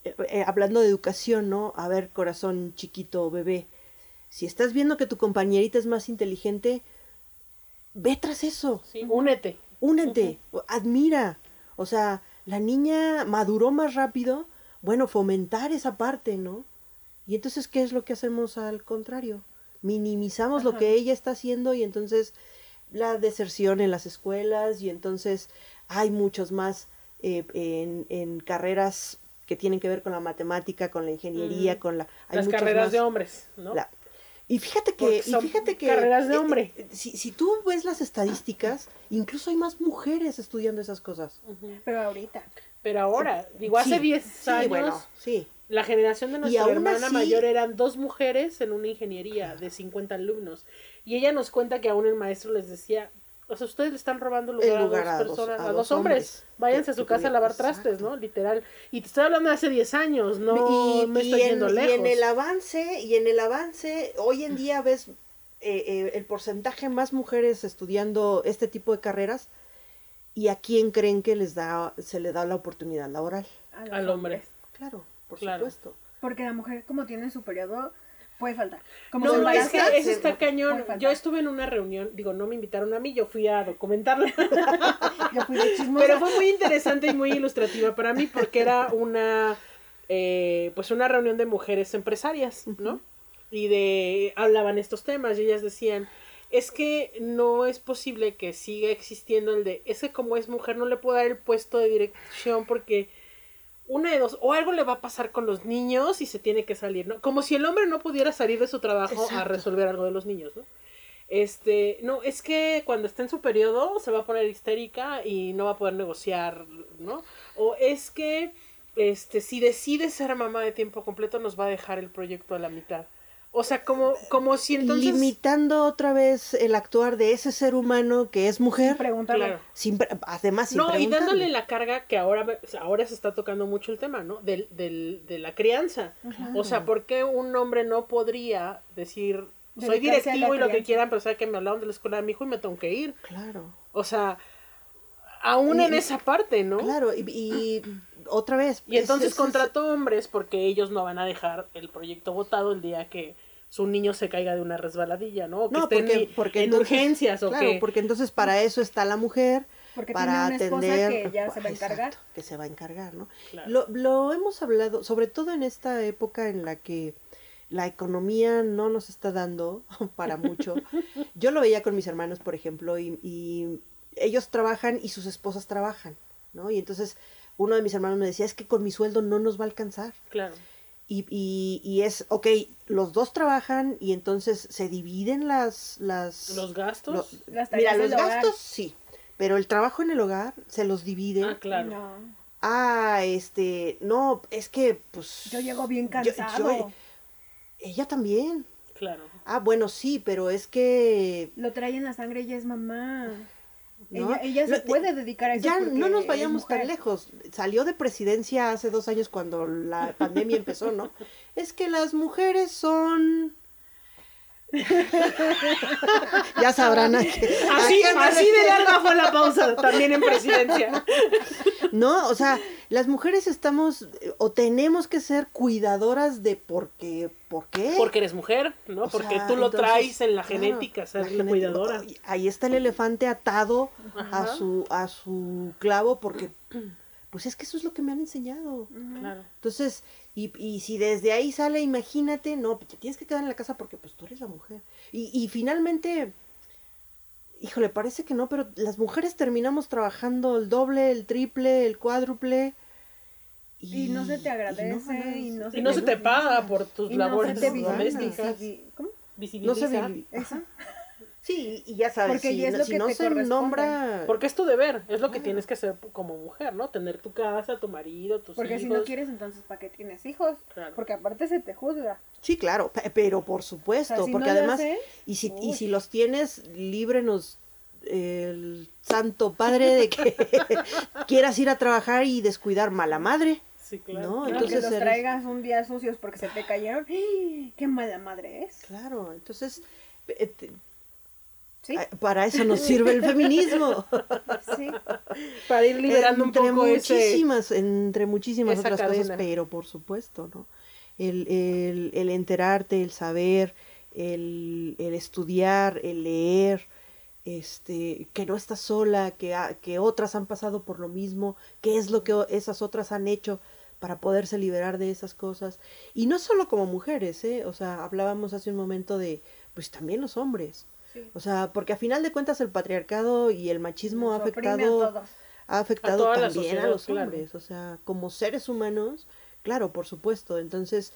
eh, eh, hablando de educación, ¿no? A ver, corazón chiquito, bebé, si estás viendo que tu compañerita es más inteligente, ve tras eso, Sí, únete. únete, admira. O sea, la niña maduró más rápido, bueno, fomentar esa parte, ¿no? Y entonces, ¿qué es lo que hacemos al contrario? Minimizamos lo que ella está haciendo y entonces la deserción en las escuelas y entonces hay muchos más eh, en, en carreras que tienen que ver con la matemática, con la ingeniería, con la... hay Las muchas carreras más. de hombres, ¿no? La- y fíjate que, y fíjate que carreras de eh, hombre. eh, si, si tú ves las estadísticas, incluso hay más mujeres estudiando esas cosas. Pero ahorita. Pero ahora, digo, hace Sí, 10 sí, años, bueno, sí. la generación de nuestra hermana así- mayor eran dos mujeres en una ingeniería de 50 alumnos. Y ella nos cuenta que aún el maestro les decía, o sea, ustedes le están robando lugar, El lugar a a dos dos- personas, a a, dos hombres. hombres. Váyanse a su casa a lavar trastes, ¿no? Literal. Y te estoy hablando de hace 10 años, no y, me y estoy en, yendo y lejos. en el avance, y en el avance, hoy en día ves eh, eh, el porcentaje más mujeres estudiando este tipo de carreras, y a quién creen que les da, se le da la oportunidad laboral. Al hombre. Claro, por Claro. supuesto. Porque la mujer, como tiene su periodo, puede faltar. Como No, no, es que eso está cañón. Yo estuve en una reunión, digo, no me invitaron a mí, yo fui a documentarla. yo fui de chismosa. Pero fue muy interesante y muy ilustrativa para mí porque era una, eh, pues una reunión de mujeres empresarias, ¿no? Y de, hablaban estos temas y ellas decían, es que no es posible que siga existiendo el de, es que como es mujer no le puedo dar el puesto de dirección porque una de dos, o algo le va a pasar con los niños y se tiene que salir, ¿no? Como si el hombre no pudiera salir de su trabajo a resolver algo de los niños, ¿no? Este, no, es que cuando esté en su periodo se va a poner histérica y no va a poder negociar, ¿no? O es que, este, si decide ser mamá de tiempo completo nos va a dejar el proyecto a la mitad. O sea, como, como si entonces... Limitando otra vez el actuar de ese ser humano que es mujer, Preguntarle. Claro. sin pre- además sin No, y preguntarle. dándole la carga que ahora, ahora se está tocando mucho el tema, ¿no? Del, del, de la crianza. O sea, ¿por qué un hombre no podría decir, soy directivo y lo que quieran, pero sabe que me hablaron de la escuela de mi hijo y me tengo que ir? Claro. O sea, aún Y- en esa parte, ¿no? Claro, y, y otra vez. Y es- entonces es- es- contrató hombres porque ellos no van a dejar el proyecto votado el día que su niño se caiga de una resbaladilla, ¿no? O que No, esté en- porque, en entonces- urgencias o claro, que... porque entonces para eso está la mujer, Porque para tiene una atender. que ya se va a Exacto, encargar. que se va a encargar, ¿no? Claro. Lo, lo hemos hablado, sobre todo en esta época en la que la economía no nos está dando para mucho. Yo lo veía con mis hermanos, por ejemplo, y, y ellos trabajan y sus esposas trabajan, ¿no? Y entonces uno de mis hermanos me decía, es que con mi sueldo no nos va a alcanzar. Claro. Y, y, y es, ok, los dos trabajan y entonces se dividen las... las Los gastos. lo- Las mira, los hogar. gastos sí, pero el trabajo en el hogar se los dividen. Ah, claro. No, Ah, este, no, es que pues... yo llego bien yo- cansado. yo- ella también. Claro. Ah, bueno, sí, pero es que... Lo trae en la sangre, ella es mamá. ¿No? Ella, ella se puede dedicar a eso. Ya no nos vayamos tan lejos. Salió de presidencia hace dos años cuando la pandemia empezó, ¿no? Es que las mujeres son... ya sabrán a qué, a Así, así de larga fue la pausa también en presidencia. No, o sea, las mujeres estamos o tenemos que ser cuidadoras de por qué, ¿por qué? Porque eres mujer, ¿no? O Porque sea, tú lo entonces, traes en la claro, genética, ser la cuidadora. Ahí está el elefante atado a su a su clavo porque pues es que eso es lo que me han enseñado. Claro. Entonces, y, y si desde ahí sale, imagínate, no, te tienes que quedar en la casa porque pues tú eres la mujer. Y, y finalmente, híjole, parece que no, pero las mujeres terminamos trabajando el doble, el triple, el cuádruple. Y no se te agradece, y no se Y no se te paga por tus Y no se labores te vi- domésticas. ¿Cómo? No se Visibiliza. Sí, y ya sabes, Porque si, es no- lo si que no te se nombra... Porque es tu deber, es lo que tienes que hacer como mujer, ¿no? Tener tu casa, tu marido, tus Porque hijos. si no quieres, entonces, ¿para qué tienes hijos? Claro. Porque aparte se te juzga. Sí, claro, pe- pero por supuesto, O sea, si porque no además, haces, y si, y si los tienes, líbrenos el santo padre de que quieras ir a trabajar y descuidar mala madre. Sí, claro. No, entonces los eres- traigas un día sucios porque se te cayeron. ¡ay! ¡Qué mala madre es! Claro, entonces, eh, te- Sí, ah, para eso nos sirve el feminismo. sí. Para ir liberando un entre poco ese... muchísimas, entre muchísimas otras cadena. cosas, pero por supuesto, ¿no? El, el, el enterarte, el saber, el, el estudiar, el leer, este, que no estás sola, que, ha- que otras han pasado por lo mismo, qué es lo que o- esas otras han hecho para poderse liberar de esas cosas. Y no solo como mujeres, ¿eh? O sea, hablábamos hace un momento de, pues también los hombres. Sí. O sea, porque a final de cuentas el patriarcado y el machismo ha Nos a afectado ha afectado la también a los claro. hombres, o sea, como seres humanos Claro, por supuesto. Entonces,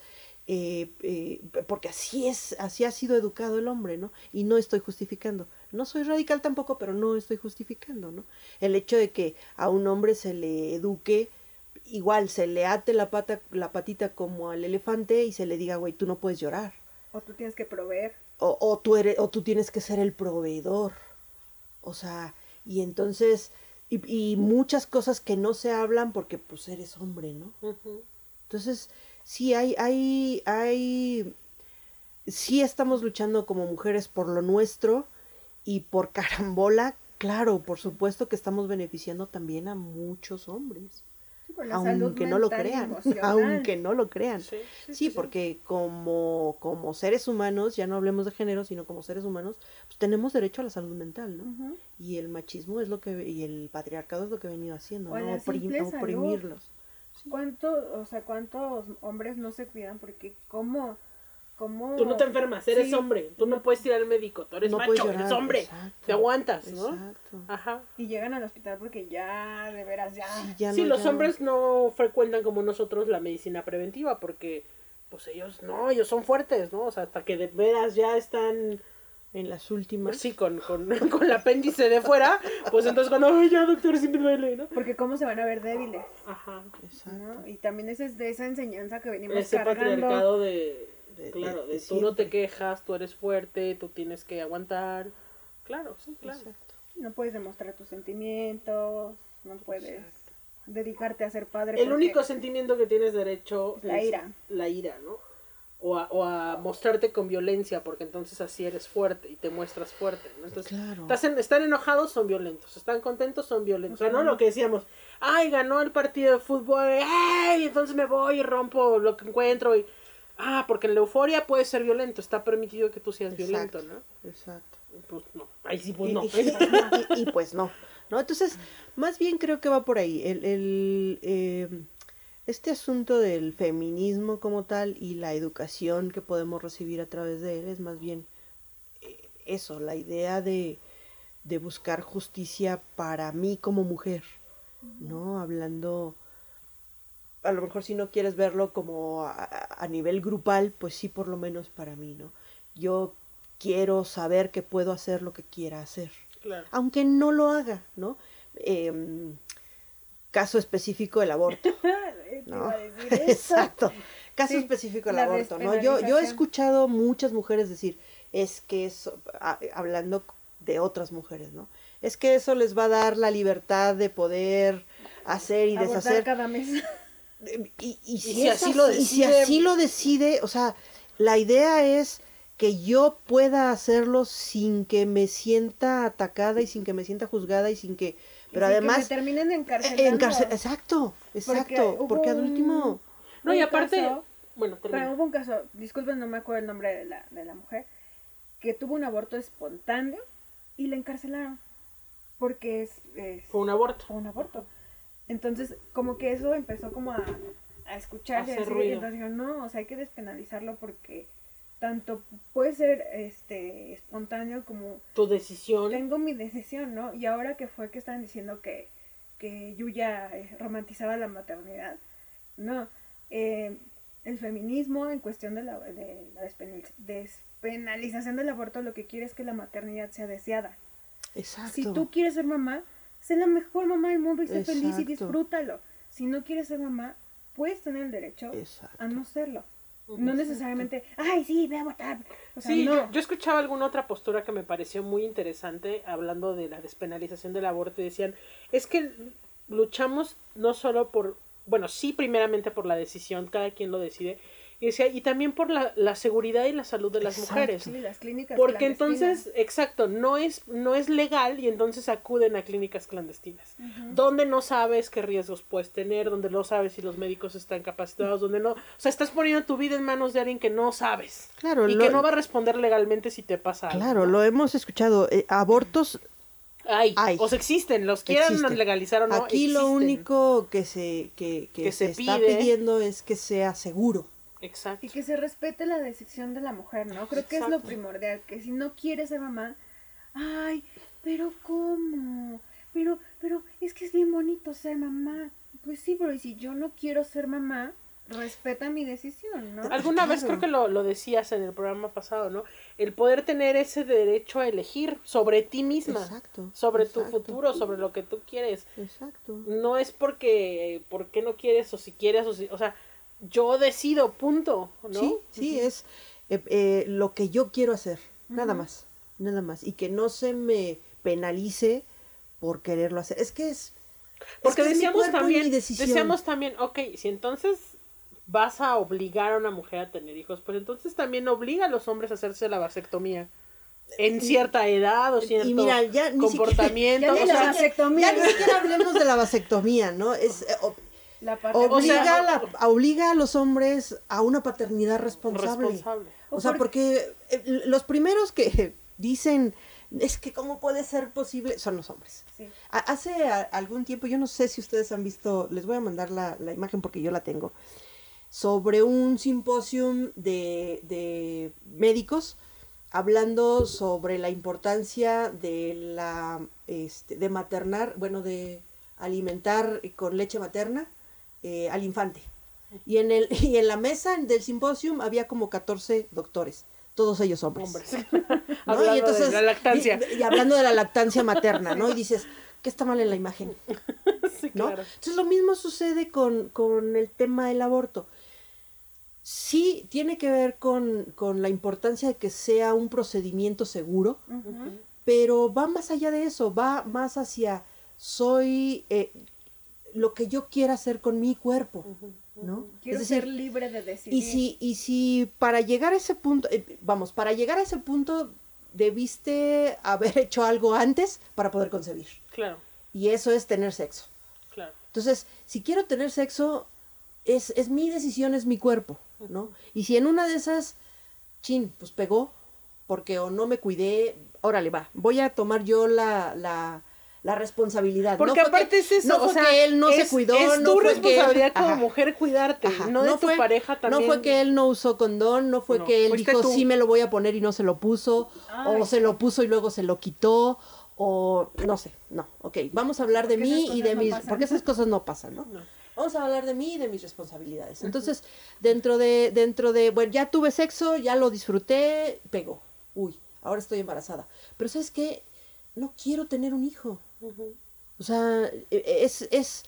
eh, eh, porque así es, así ha sido educado el hombre, ¿no? Y no estoy justificando. No soy radical tampoco, pero no estoy justificando, ¿no? El hecho de que a un hombre se le eduque, igual se le ate la pata, la patita como al elefante y se le diga, güey, tú no puedes llorar. O tú tienes que proveer. O, o tú eres, o tú tienes que ser el proveedor. O sea, y entonces, y, y muchas cosas que no se hablan porque pues eres hombre, ¿no? Entonces, sí, hay, hay, hay, sí estamos luchando como mujeres por lo nuestro y por carambola, claro, por supuesto que estamos beneficiando también a muchos hombres, Aunque no lo crean, aunque no lo crean. Sí, sí, Sí, porque como, como seres humanos, ya no hablemos de género, sino como seres humanos, pues tenemos derecho a la salud mental, ¿no? Y el machismo es lo que, y el patriarcado es lo que ha venido haciendo, O ¿no? la Oprim- simple salud. oprimirlos. ¿Cuánto, o sea, cuántos hombres no se cuidan? Porque cómo, cómo... Tú no te enfermas, eres Sí. hombre. Tú no puedes ir al médico. Tú eres No macho, llorar, eres hombre. exacto, Te aguantas, ¿no? Exacto. Ajá. Y llegan al hospital porque ya, de veras, ya... Sí, ya sí, no, los ya- hombres no frecuentan como nosotros la medicina preventiva porque, pues ellos no, ellos son fuertes, ¿no? O sea, hasta que de veras ya están En las últimas. así con, con, con el apéndice de fuera, pues entonces cuando, ay, ya doctor, sí me duele, ¿no? Porque cómo se van a ver débiles, Ajá. Exacto. ¿no? Y también esa es de esa enseñanza que venimos Ese cargando. patriarcado de, De- claro, de- tú no te quejas, tú eres fuerte, tú tienes que aguantar. Claro, sí, claro. Exacto. No puedes demostrar tus sentimientos, no puedes dedicarte a ser padre. El único sentimiento que tienes derecho Es la ira. La ira, ¿no? O a, o a mostrarte con violencia, porque entonces así eres fuerte y te muestras fuerte, ¿no? Entonces, Claro. estás en- están enojados, son violentos. Están contentos, son violentos. O sea, no lo que decíamos, ay, ganó el partido de fútbol, ¡ay! Entonces me voy y rompo lo que encuentro. Y, ah, porque en la euforia puedes ser violento, está permitido que tú seas violento. ¿no? Exacto. Pues no, ahí sí, pues no. y, y- y, pues no, ¿no? Entonces, más bien creo que va por ahí. El, el, eh, este asunto del feminismo como tal y la educación que podemos recibir a través de él es más bien eh, eso, la idea de, de buscar justicia para mí como mujer, ¿no? Hablando, a lo mejor si no quieres verlo como a, a nivel grupal, pues sí por lo menos para mí, ¿no? Yo quiero saber que puedo hacer lo que quiera hacer, Claro. aunque no lo haga, ¿no? Em, caso específico el aborto, ¿no? a decir eso. Exacto. Caso Sí, específico el la aborto, ¿no? Yo, yo he escuchado muchas mujeres decir, es que eso, a- hablando de otras mujeres, ¿no? Es que eso les va a dar la libertad de poder hacer y deshacer. cada mes. Y, y si, así lo y si decide- así lo decide, o sea, la idea es que yo pueda hacerlo sin que me sienta atacada y sin que me sienta juzgada y sin que... Pero Y sin además... Que me terminen encarcelando. encarce- exacto, exacto, hubo porque, al último... No, y aparte, caso- bueno, Pero hubo un caso, disculpen, no me acuerdo el nombre de la, de la mujer, que tuvo un aborto espontáneo y la encarcelaron. Porque es, es- fue un aborto. fue un aborto. Entonces, como que eso empezó como a, a escucharse. Hacer así, ruido. y entonces dijeron, no, o sea, hay que despenalizarlo porque tanto puede ser este espontáneo como Tu decisión. tengo mi decisión, ¿no? Y ahora que fue que estaban diciendo que, que Yuya eh, romantizaba la maternidad, no. Eh, el feminismo en cuestión de la, de la despenalización del aborto lo que quiere es que la maternidad sea deseada. Exacto. Si tú quieres ser mamá, sé la mejor mamá del mundo y sé feliz y disfrútalo. Si no quieres ser mamá, puedes tener el derecho Exacto. a no serlo. No necesariamente, ay, sí, ve a votar. O sea, Sí, no. yo, yo escuchaba alguna otra postura que me pareció muy interesante hablando de la despenalización del aborto y decían, es que luchamos no solo por, bueno, sí primeramente por la decisión, cada quien lo decide, y decía, y también por la, la seguridad y la salud de las Exacto. mujeres. Sí, las clínicas Porque entonces, exacto, no es, no es legal y entonces acuden a clínicas clandestinas, donde no sabes qué riesgos puedes tener, donde no sabes si los médicos están capacitados, donde no, o sea, estás poniendo tu vida en manos de alguien que no sabes Claro, y lo- que no va a responder legalmente si te pasa algo. Claro, lo hemos escuchado. eh, abortos, Hay, Hay. o sea, existen, los quieran Existen. legalizar o no. aquí lo único que se, que, que Que se, se está pidiendo es que sea seguro. Exacto. Y que se respete la decisión de la mujer, ¿no? Creo que es lo primordial, que si no quiere ser mamá, ay, pero ¿cómo? Pero, pero es que es bien bonito ser mamá. Pues sí, pero ¿y si yo no quiero ser mamá, respeta mi decisión, ¿no? Alguna vez creo que lo, lo decías en el programa pasado, ¿no? El poder tener ese derecho a elegir sobre ti misma, Exacto, sobre tu futuro, sobre lo que tú quieres. Exacto. No es porque, porque no quieres o si quieres o si, o sea, yo decido, punto, ¿no? Sí, sí, es eh, eh, lo que yo quiero hacer, nada más, nada más. Y que no se me penalice por quererlo hacer. Es que es... Porque es que decíamos también, decíamos también, ok, si entonces vas a obligar a una mujer a tener hijos, pues entonces también obliga a los hombres a hacerse la vasectomía. En cierta edad o cierto y mira, ya ni comportamiento. Ya ni o la sea, vasectomía. Ya ni siquiera hablemos de la vasectomía, ¿no? Es, La obliga, sea, a la- obliga a los hombres a una paternidad responsable. responsable. O sea, porque eh, los primeros que dicen, es que cómo puede ser posible, son los hombres. Sí. Hace algún tiempo, yo no sé si ustedes han visto, les voy a mandar la, la imagen porque yo la tengo, sobre un simposium de, de médicos hablando sobre la importancia de la este, de maternar, bueno, de alimentar con leche materna eh, al infante. Y en el y en la mesa del simposium había como 14 doctores, todos ellos hombres. Hombres. ¿no? Hablando de la lactancia. Y, y hablando de la lactancia materna, ¿no? Y dices, ¿qué está mal en la imagen? sí, ¿no? claro. Entonces lo mismo sucede con, con el tema del aborto. Sí tiene que ver con, con la importancia de que sea un procedimiento seguro, pero va más allá de eso, va más hacia soy eh, lo que yo quiera hacer con mi cuerpo, ¿no? Quiero es decir, ser libre de decidir. y si, y si para llegar a ese punto, eh, vamos, para llegar a ese punto debiste haber hecho algo antes para poder concebir. Claro, Y eso es tener sexo. claro. Entonces, si quiero tener sexo, es, es mi decisión, es mi cuerpo, ¿no? Y si en una de esas, chin, pues pegó, porque o no me cuidé, órale, va, voy a tomar yo la, la, la responsabilidad. Porque no aparte que, es eso, no o fue sea, que él no se es- cuidó, es no tu fue que él- responsabilidad como Ajá. mujer cuidarte, Ajá. no de tu fue, pareja también. No fue que él no usó condón, no fue No, que él dijo tú. sí me lo voy a poner y no se lo puso, Ay. o se lo puso y luego se lo quitó, o no sé, no, ok, vamos a hablar de mí y de mis, pasan. porque esas cosas no pasan, ¿no? No. Vamos a hablar de mí y de mis responsabilidades. Entonces, dentro de, dentro de, bueno, ya tuve sexo, ya lo disfruté, pegó. Uy, ahora estoy embarazada. Pero ¿sabes qué? No quiero tener un hijo. O sea, e- es, es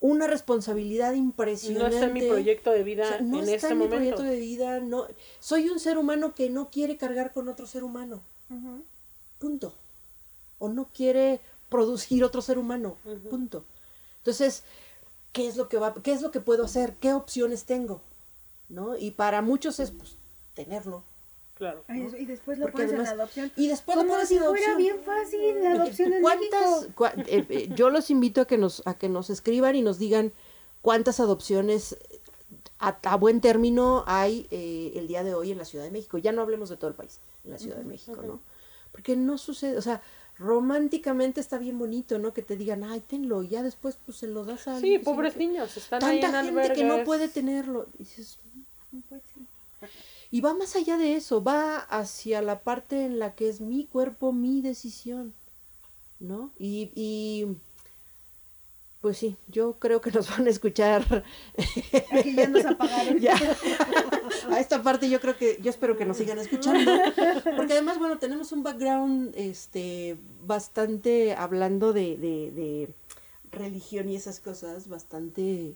una responsabilidad No impresionante. está en mi proyecto de vida O sea, no en está este en mi momento. proyecto de vida, no. Soy un ser humano que no quiere cargar con otro ser humano. Punto. O no quiere producir otro ser humano. Punto. Entonces, ¿qué es lo que va, qué es lo que puedo hacer? ¿Qué opciones tengo? ¿No? Y para muchos es pues tenerlo. Claro. Ay, eso, y después lo pones en además- adopción. Y después lo pones si en fuera adopción. bien fácil la adopción en ¿Cuántas, cua- eh, eh, yo los invito a que nos a que nos escriban y nos digan cuántas adopciones a, a buen término hay eh, el día de hoy en la Ciudad de México. Ya no hablemos de todo el país, en la Ciudad de México, ¿no? Porque no sucede, o sea, románticamente está bien bonito, ¿no? Que te digan, ay, tenlo, y ya después pues se lo das a Sí, alguien. pobres que- niños, están ahí Tanta en gente que no puede tenerlo. Y dices, Pues sí. Y va más allá de eso, va hacia la parte en la que es mi cuerpo, mi decisión, ¿no? Y, y pues sí, yo creo que nos van a escuchar Aquí ya nos apagaron. ya. A esta parte yo creo que, yo espero que nos sigan escuchando. Porque además, bueno, tenemos un background este bastante hablando de, de, de religión y esas cosas, bastante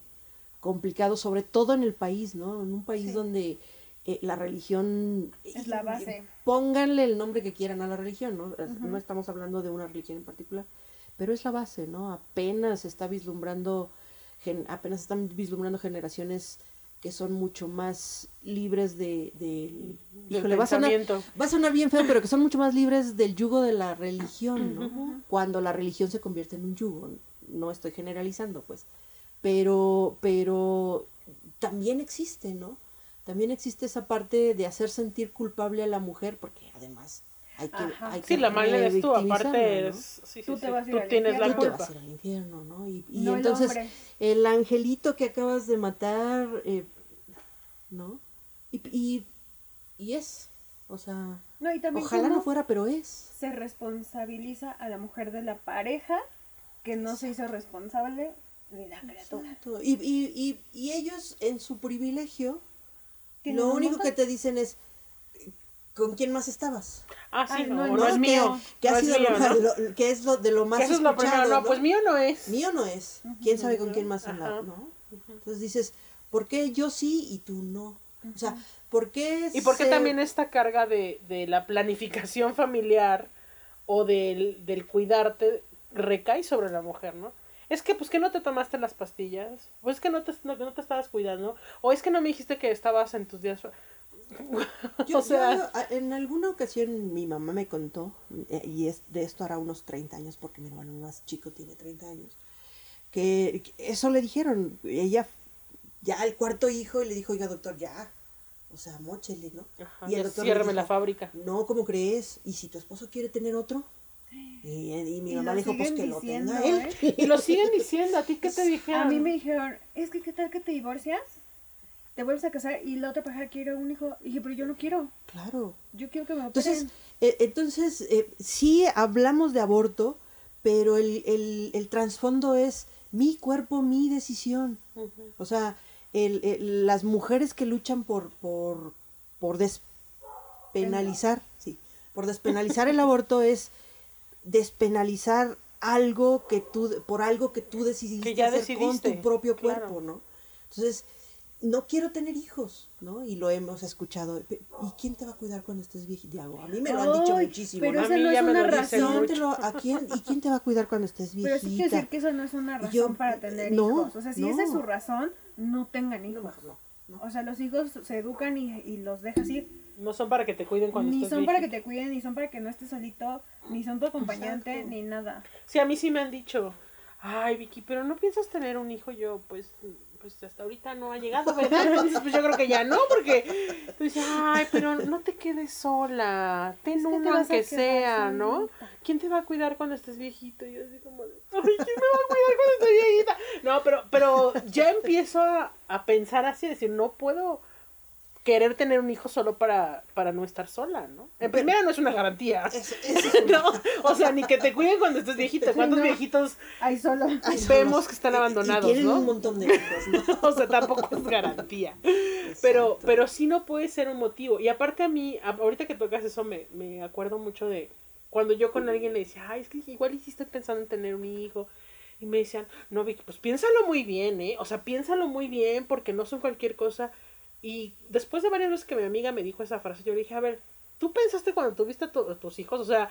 complicado, sobre todo en el país, ¿no? En un país Sí. donde eh, la religión Es la base. Pónganle el nombre que quieran a la religión, ¿no? No estamos hablando de una religión en particular, pero es la base, ¿no? Apenas está vislumbrando, gen- apenas están vislumbrando generaciones que son mucho más libres de, de Del híjole, va a sonar, va a sonar bien feo, pero que son mucho más libres del yugo de la religión, ¿no? Cuando la religión se convierte en un yugo. No estoy generalizando, pues. Pero, pero también existe, ¿no? También existe esa parte de hacer sentir culpable a la mujer, porque además hay que, hay que Sí, la mal eres tú, aparte ¿no? es, sí, sí, Tú te sí, vas a ir tú al tienes la. Tú te culpa. vas a ir al infierno, ¿no? Y, y No el entonces el angelito que acabas de matar, eh, ¿no? Y, y, y es, o sea, No, y también ojalá no fuera, pero es. se responsabiliza a la mujer de la pareja que no se hizo responsable de la criatura. Exacto. Y, y, y, y ellos en su privilegio, Lo único montón. que te dicen es, ¿con quién más estabas? Ah, sí, Ay, no, no, no, no, es que- mío. ¿Qué no ha es sido mío, lo, ¿no? lo- que es lo de lo más Eso es lo primero, escuchado, no, pues mío no es. Mío no es. ¿Quién sabe con quién más andar, Ajá. no? Entonces dices, ¿por qué yo sí y tú no? O sea, ¿por qué ¿Y por qué se- también esta carga de, de la planificación familiar o del, del cuidarte recae sobre la mujer, ¿no? Es que, pues, que no te tomaste las pastillas, o es que no te, no, no te estabas cuidando, o es que no me dijiste que estabas en tus días... Yo, o sea, yo, en alguna ocasión mi mamá me contó, eh, y es de esto hará unos 30 años, porque mi hermano más chico tiene 30 años, que, que eso le dijeron, ella ya el cuarto hijo y le dijo, oiga doctor, ya, o sea, mochele, ¿no? ajá, y el doctor ciérrame dijo, la fábrica. No, ¿cómo crees? ¿Y si tu esposo quiere tener otro? Y, y mi Y mamá dijo, pues que lo tenga él. ¿eh? Y lo siguen diciendo, ¿a ti qué te dijeron? A mí me dijeron, es que qué tal que te divorcias, te vuelves a casar y la otra pareja quiere un hijo. Y dije, pero yo no quiero, Claro. yo quiero que me Entonces, operen. eh, entonces eh, sí hablamos de aborto, pero el, el, el trasfondo es mi cuerpo, mi decisión. O sea, el, el- las mujeres que luchan por, por, por despenalizar, sí, por despenalizar el aborto es despenalizar algo que tú, por algo que tú decidiste Que ya hacer decidiste, con tu propio claro. cuerpo, ¿no? Entonces, no quiero tener hijos, ¿no? Y lo hemos escuchado. ¿Y quién te va a cuidar cuando estés viejita? A mí me lo han dicho Ay, muchísimo. Pero ¿no? Esa no es una razón. mucho. ¿Quién te lo- ¿a quién, ¿Y quién te va a cuidar cuando estés Pero viejita? sí quiero decir que eso no es una razón Yo- para tener no, hijos. O sea, si esa es no. su razón, no tengan hijos. O sea, los hijos se educan y, y los dejas ir. No son para que te cuiden cuando Ni son para que te cuiden, ni son para que no estés solito, ni son tu acompañante, Exacto. ni nada. Sí, a mí sí me han dicho, ay Vicky, pero no piensas tener un hijo yo, pues, pues hasta ahorita no ha llegado, ¿verdad? Entonces, pues yo creo que ya no, porque tú dices, ay, pero no te quedes sola, ten Es que a aunque quedar sea, ¿no? ¿Quién te va a cuidar cuando estés viejito? Y yo así como, ay, ¿quién me va a cuidar cuando esté viejita? No, pero, pero ya empiezo a, a pensar así, decir, no puedo querer tener un hijo solo para, para no estar sola, ¿no? En primera no es una garantía. Eso es No, o sea, ni que te cuiden cuando estés viejito. ¿Cuántos no. viejitos Ahí solo. Vemos solos. que están Y- y abandonados, tienen ¿no? un montón de hijos, ¿no? O sea, tampoco es garantía. Pero, Exacto. pero sí no puede ser un motivo. Y aparte a mí, ahorita que tocas eso, me, me acuerdo mucho de cuando yo con alguien le decía, ay, es que igual estoy pensando en tener un hijo. Y me decían, no, Vicky, pues piénsalo muy bien, ¿eh? O sea, piénsalo muy bien porque no son cualquier cosa. Y después de varias veces que mi amiga me dijo esa frase, yo le dije, a ver, ¿tú pensaste cuando tuviste a tu- a tus hijos? O sea,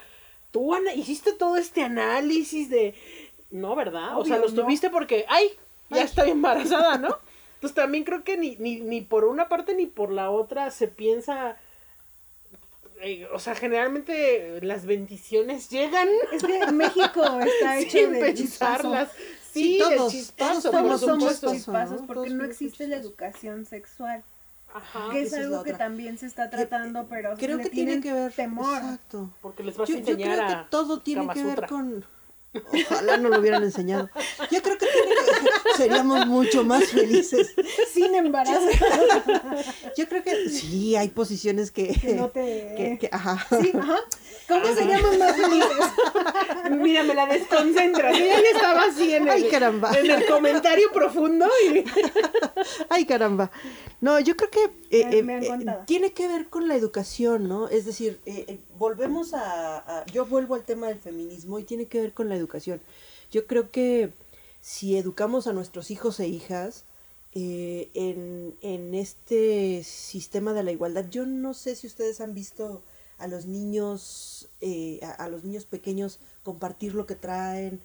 tú hiciste todo este análisis de... No, ¿verdad? o sea, los no. tuviste porque, ay, ya estoy embarazada, ¿no? Entonces también creo que ni, ni, ni por una parte ni por la otra se piensa... eh, o sea, generalmente las bendiciones llegan Es que México está hecho sin de pensarlas. Sí, Sí, todos, chispazo, todos somos chispazos ¿no? porque Todos no existe la educación sexual. Ajá, que es es algo la que también se está tratando, pero Creo le que tiene que ver. temor. Exacto. porque les vas Yo, a yo enseñar creo que a todo tiene Kama que ver Sutra. con. Ojalá no lo hubieran enseñado. Yo creo que, tiene que- seríamos mucho más felices. Sin embarazo. Yo creo que sí, hay posiciones que. que no te... que- que- ajá. Sí, ajá. ¿Cómo seríamos más felices? Mira, me la desconcentras. Ella ya estaba así en el, Ay, caramba. en el comentario profundo y Ay, caramba. No, yo creo que eh, Me- eh, eh, tiene que ver con la educación, ¿no? Es decir, eh, eh, volvemos a, a- Yo vuelvo al tema del feminismo y tiene que ver con la educación. Yo creo que si educamos a nuestros hijos e hijas eh, en, en este sistema de la igualdad, yo no sé si ustedes han visto a los niños, eh, a, a los niños pequeños compartir lo que traen,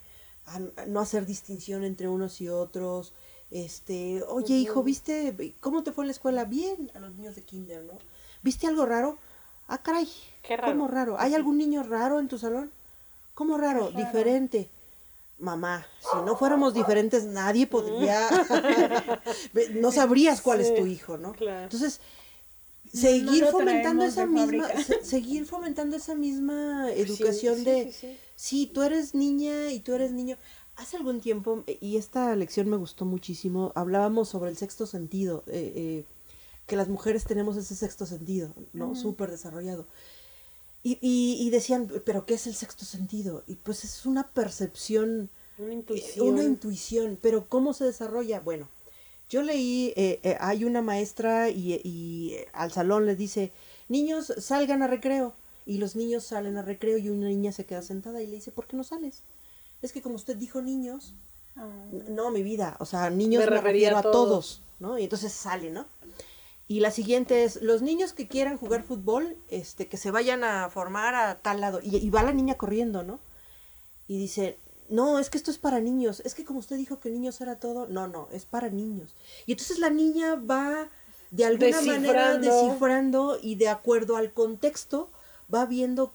a- a no hacer distinción entre unos y otros. Este, oye hijo, ¿viste cómo te fue en la escuela? Bien, a los niños de kinder, ¿no? ¿Viste algo raro? Ah, caray. Qué raro. ¿Cómo raro? ¿Hay algún niño raro en tu salón? ¿Cómo raro? Diferente. Mamá, si no fuéramos diferentes, nadie podría. no sabrías cuál es tu hijo, ¿no? Claro. Entonces, seguir fomentando esa misma. se- seguir fomentando esa misma educación sí, de. sí, sí. Sí, tú eres niña y tú eres niño. Hace algún tiempo, eh, y esta lección me gustó muchísimo, hablábamos sobre el sexto sentido, eh, eh, que las mujeres tenemos ese sexto sentido, ¿no? Súper desarrollado. Y, y, y decían, pero ¿qué es el sexto sentido? Y pues es una percepción Una eh, intuición. una intuición, pero ¿cómo se desarrolla? Bueno, yo leí, eh, eh, hay una maestra y, y, eh, al salón les dice, niños, salgan a recreo. Y los niños salen a recreo y una niña se queda sentada y le dice, ¿por qué no sales? Es que como usted dijo niños, N- no, mi vida, o sea, niños Me me, refería refiero a a todos, ¿no? Y entonces sale, ¿no? Y la siguiente es, los niños que quieran jugar fútbol, este, que se vayan a formar a tal lado. Y, y va la niña corriendo, ¿no? Y dice, no, es que esto es para niños. Es que como usted dijo que niños era todo, no, no, es para niños. Y entonces la niña va de alguna manera Descifrando. descifrando y de acuerdo al contexto va viendo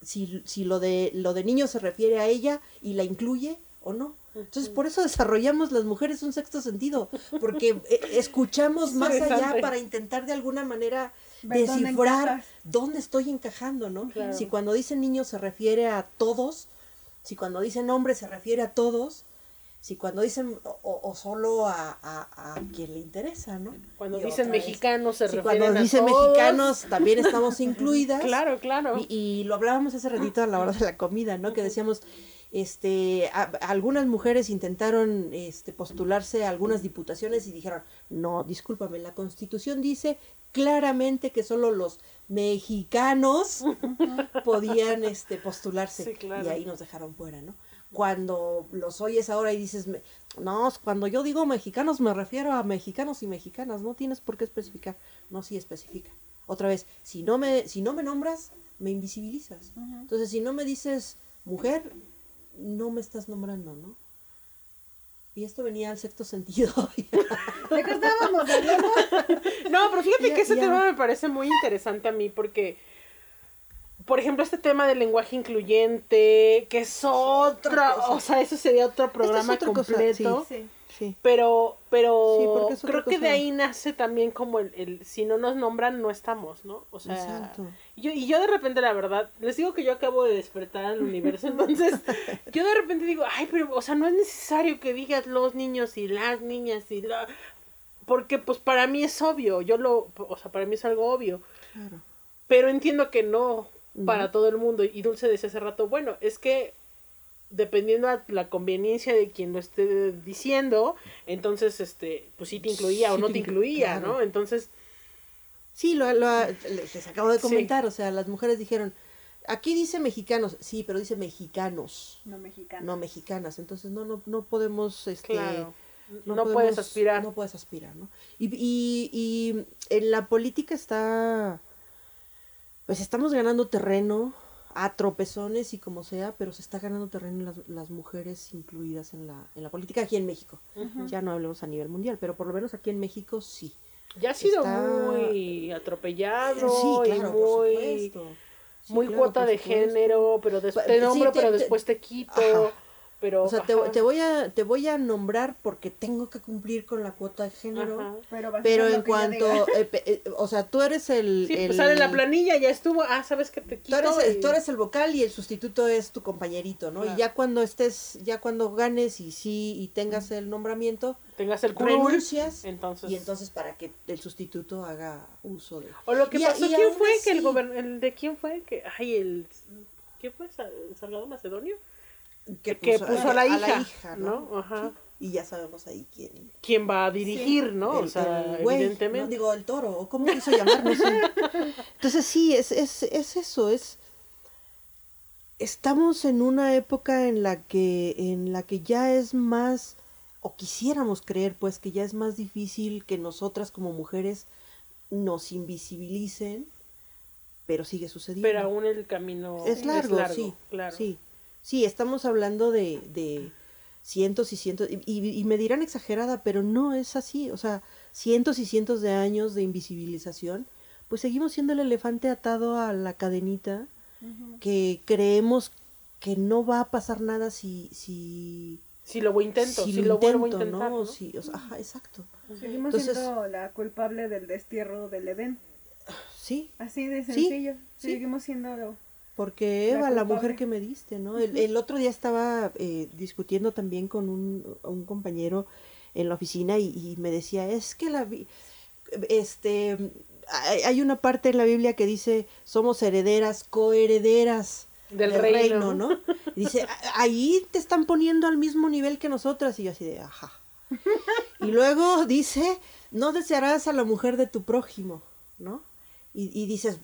si, si lo de lo de niños se refiere a ella y la incluye o no. Entonces, por eso desarrollamos las mujeres un sexto sentido, porque eh, escuchamos más allá para intentar de alguna manera dónde descifrar dónde estoy encajando, ¿no? Claro. Si cuando dice niños se refiere a todos, si cuando dicen hombres se refiere a todos, si cuando dicen o, solo a, a, a quien le interesa, ¿no? Cuando Y dicen mexicanos se si refieren cuando a dicen todos. mexicanos también estamos incluidas. Claro, claro. Y, y lo hablábamos hace ratito a la hora de la comida, ¿no? Que decíamos, este, a- algunas mujeres intentaron este, postularse a algunas diputaciones y dijeron, no, discúlpame, la constitución dice claramente que solo los mexicanos podían este, postularse. Sí, claro. Y ahí nos dejaron fuera, ¿no? Cuando los oyes ahora y dices, no, cuando yo digo mexicanos me refiero a mexicanos y mexicanas, no tienes por qué especificar. No, sí especifica. Otra vez, si no me, si no me nombras, me invisibilizas. Entonces, si no me dices mujer, no me estás nombrando, ¿no? Y esto venía al sexto sentido. ¿De qué estábamos hablando? No, pero fíjate Ya- que ese ya. tema me parece muy interesante a mí porque, por ejemplo, este tema del lenguaje incluyente, que es otro, cosa. o sea, eso sería otro programa otra cosa, completo. Sí. Sí. Pero, pero Sí, creo que de ahí nace también como el, el si no nos nombran, no estamos, ¿no? O sea, Exacto. yo, y yo de repente, la verdad, les digo que yo acabo de despertar al universo, entonces yo de repente digo, ay, pero, o sea, no es necesario que digas los niños y las niñas y la... Porque pues para mí es obvio, yo lo, o sea, para mí es algo obvio, Claro. pero entiendo que no para todo el mundo. Y Dulce decía hace rato, bueno, es que dependiendo a la conveniencia de quien lo esté diciendo, entonces, este, pues sí te incluía o no te te inclu- incluía, claro. ¿no? Entonces, Sí, lo, lo- les acabo de Sí. comentar, o sea, las mujeres dijeron, aquí dice mexicanos, sí, pero dice mexicanos, No mexicano. no mexicanas, entonces no, no, no podemos, este, claro, no, podemos- puedes aspirar. No puedes aspirar, ¿no? Y, y, y en la política está, pues estamos ganando terreno a tropezones y como sea, pero se está ganando terreno las, las mujeres incluidas en la, en la política aquí en México. Ya no hablemos a nivel mundial, pero por lo menos aquí en México sí. Ya ha sido está- muy atropellado sí, y por muy. Sí, muy claro, cuota de género, pero después Pa- te sí, nombro, te- pero después te quito, Ajá. Pero... O sea, te, te voy a, te voy a nombrar porque tengo que cumplir con la cuota de género. ajá. Pero, Pero en cuanto, eh, eh, o sea, tú eres el... Sí, el- pues sale la planilla, ya estuvo, ah, sabes que te Tú quito. eres, y- tú eres el vocal y el sustituto es tu compañerito, ¿no? Claro. Y ya cuando estés, ya cuando ganes y sí, y tengas el nombramiento, tengas el curul, renuncias entonces... y entonces para que el sustituto haga uso de... O lo que Y pasó, y ¿quién fue? Que el, así- gobern- el de quién fue? Que, ay, el... ¿Quién fue? Sa- ¿Salgado Macedonio? Que que puso a la hija, ¿no? ¿no? Ajá. Y ya sabemos ahí quién. ¿Quién va a dirigir, no? o sea, el güey, evidentemente. ¿no? Digo, el toro, o cómo quiso llamar, no sé. Entonces sí, es, es, es eso, es... Estamos en una época en la que, en la que ya es más, o quisiéramos creer, pues, que ya es más difícil que nosotras como mujeres nos invisibilicen, pero sigue sucediendo. Pero aún el camino es largo, sí, claro. sí. Sí, estamos hablando de, de cientos y cientos, y, y- y me dirán exagerada, pero no es así, o sea, cientos y cientos de años de invisibilización, pues seguimos siendo el elefante atado a la cadenita, que creemos que no va a pasar nada si, si, Si lo intento, si, si lo, vuelvo a intento, intentar. ¿no? ¿no? Si- o sea, ajá, exacto. Seguimos Entonces- siendo la culpable del destierro del Edén. Sí, Así de sencillo. sí. Seguimos siendo Porque Eva, la, mujer que me diste, ¿no? El, el otro día estaba eh, discutiendo también con un, un compañero en la oficina y, y me decía, es que la... Este, hay, una parte en la Biblia que dice, somos herederas, coherederas Del reino. ¿no? Y dice, "A- ahí te están poniendo al mismo nivel que nosotras. Y yo así de, ajá. Y luego dice, no desearás a la mujer de tu prójimo, ¿no? Y, y dices,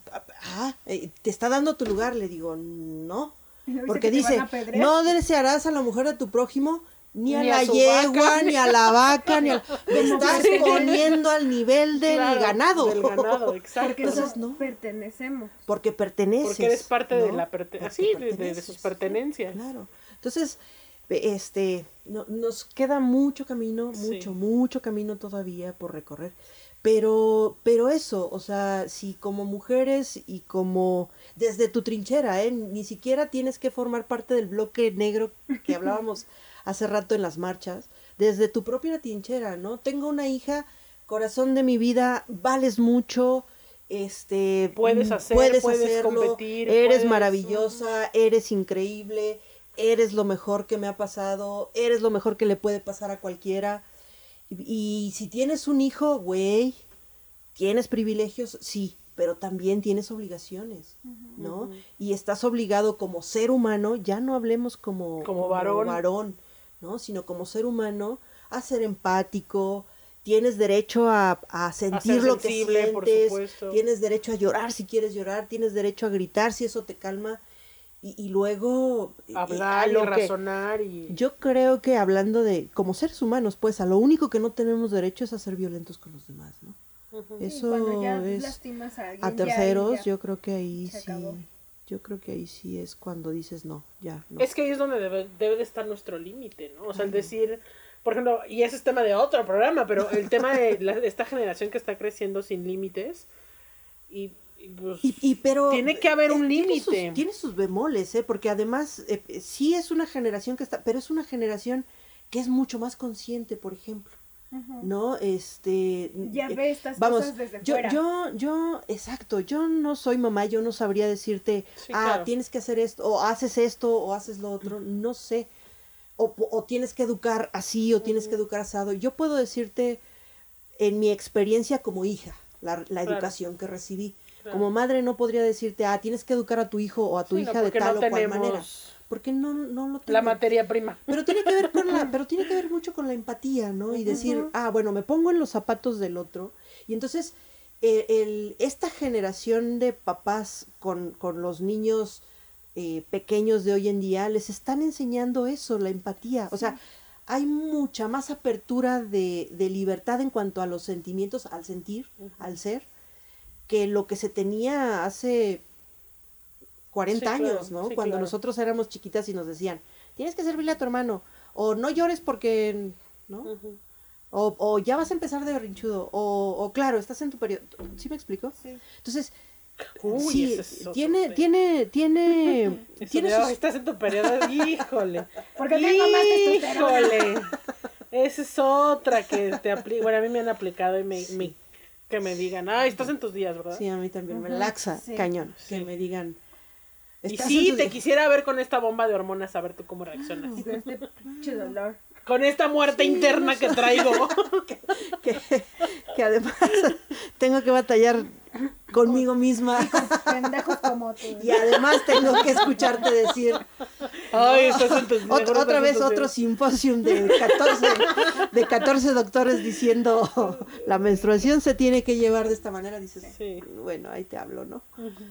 ah, eh, te está dando tu lugar. Le digo, no. Porque dice, no desearás a la mujer de tu prójimo ni a Ni a la yegua, vaca. ni a la vaca, ni a... Me estás poniendo al nivel del Claro, ganado. Del ganado, exacto. Porque Entonces, no pertenecemos. Porque perteneces. Porque eres parte de la perte- Porque así, de- sus pertenencias. Claro. Entonces, este, no- nos queda mucho camino, Sí. mucho, mucho camino todavía por recorrer. Pero, pero eso, o sea, si como mujeres y como desde tu trinchera, ¿eh? ni siquiera tienes que formar parte del bloque negro que hablábamos hace rato en las marchas, desde tu propia trinchera, ¿no? Tengo una hija, corazón de mi vida, vales mucho, este, Puedes hacer, puedes, puedes hacerlo, competir, eres puedes- maravillosa, eres increíble, eres lo mejor que me ha pasado, eres lo mejor que le puede pasar a cualquiera. Y, y si tienes un hijo, güey, tienes privilegios, sí, pero también tienes obligaciones, ¿no? Y estás obligado como ser humano, ya no hablemos como, Como varón. varón, ¿no? Sino como ser humano, a ser empático, tienes derecho a, a sentir lo que sensible, por sientes, supuesto. tienes derecho a llorar si quieres llorar, tienes derecho a gritar si eso te calma, y, y luego... eh, Hablar a y lo razonar y... yo creo que hablando de como seres humanos, pues a lo único que no tenemos derecho es a ser violentos con los demás, ¿no? Sí, Eso cuando ya es lastimas a alguien. a terceros, ya. yo creo que ahí se sí, acabó. yo creo que ahí sí es cuando dices no, ya, no. Es que ahí es donde debe, debe de estar nuestro límite, ¿no? O sea, el decir, por ejemplo, y ese es tema de otro programa, pero el tema de, la- esta generación que está creciendo sin límites y, pues, Y, y pero tiene que haber eh, un sus- límite. Tiene sus bemoles, ¿eh? Porque además eh, eh, sí es una generación que está, pero es una generación que es mucho más consciente, por ejemplo, ¿no? Este Ya eh, ve estas Vamos, cosas desde yo, fuera. yo, yo, exacto, yo no soy mamá, yo no sabría decirte, Sí, ah, claro. tienes que hacer esto, o haces esto, o haces lo otro, no sé. O, o tienes que educar así, o tienes que educar asado. Yo puedo decirte, en mi experiencia como hija, la, la Claro. educación que recibí. Como madre no podría decirte, ah, tienes que educar a tu hijo o a tu Sí, no, hija de tal no o cual tenemos manera. Porque no, no lo tengo. la materia prima. Pero tiene que ver con la, pero tiene que ver mucho con la empatía, ¿no? Y decir, ah, bueno, me pongo en los zapatos del otro. Y entonces, eh, el, esta generación de papás con, con los niños eh, pequeños de hoy en día, les están enseñando eso, la empatía. O sea, hay mucha más apertura de, de libertad en cuanto a los sentimientos, al sentir, al ser, que lo que se tenía hace 40 Sí, claro, años, ¿no? sí, Cuando claro. nosotros éramos chiquitas y nos decían, tienes que servirle a tu hermano, o no llores porque, ¿no? O, o ya vas a empezar de berrinchudo, o, o claro, estás en tu periodo. ¿Sí me explico? Sí. Entonces, Uy, sí, es tiene, tiene, tiene, Eso tiene de, sus- "Ay, estás en tu periodo, híjole. Porque. Híjole. Esa es otra que te aplica. Bueno, a mí me han aplicado y me, me- que me digan, ay, estás en tus días, ¿verdad? Sí, a mí también me laxa, sí. cañón, Sí. que me digan. y "Estás sí, te días". quisiera ver con esta bomba de hormonas, a ver tú cómo reaccionas. Y con este pinche dolor. Con esta muerte interna que traigo. que, que además tengo que batallar conmigo misma Pendejos como tú. y además tengo que escucharte decir Ay, estás en otra vez otro días. simposium de 14, de 14 doctores diciendo la menstruación se tiene que llevar de esta manera. Dices, Sí. bueno, ahí te hablo, ¿no?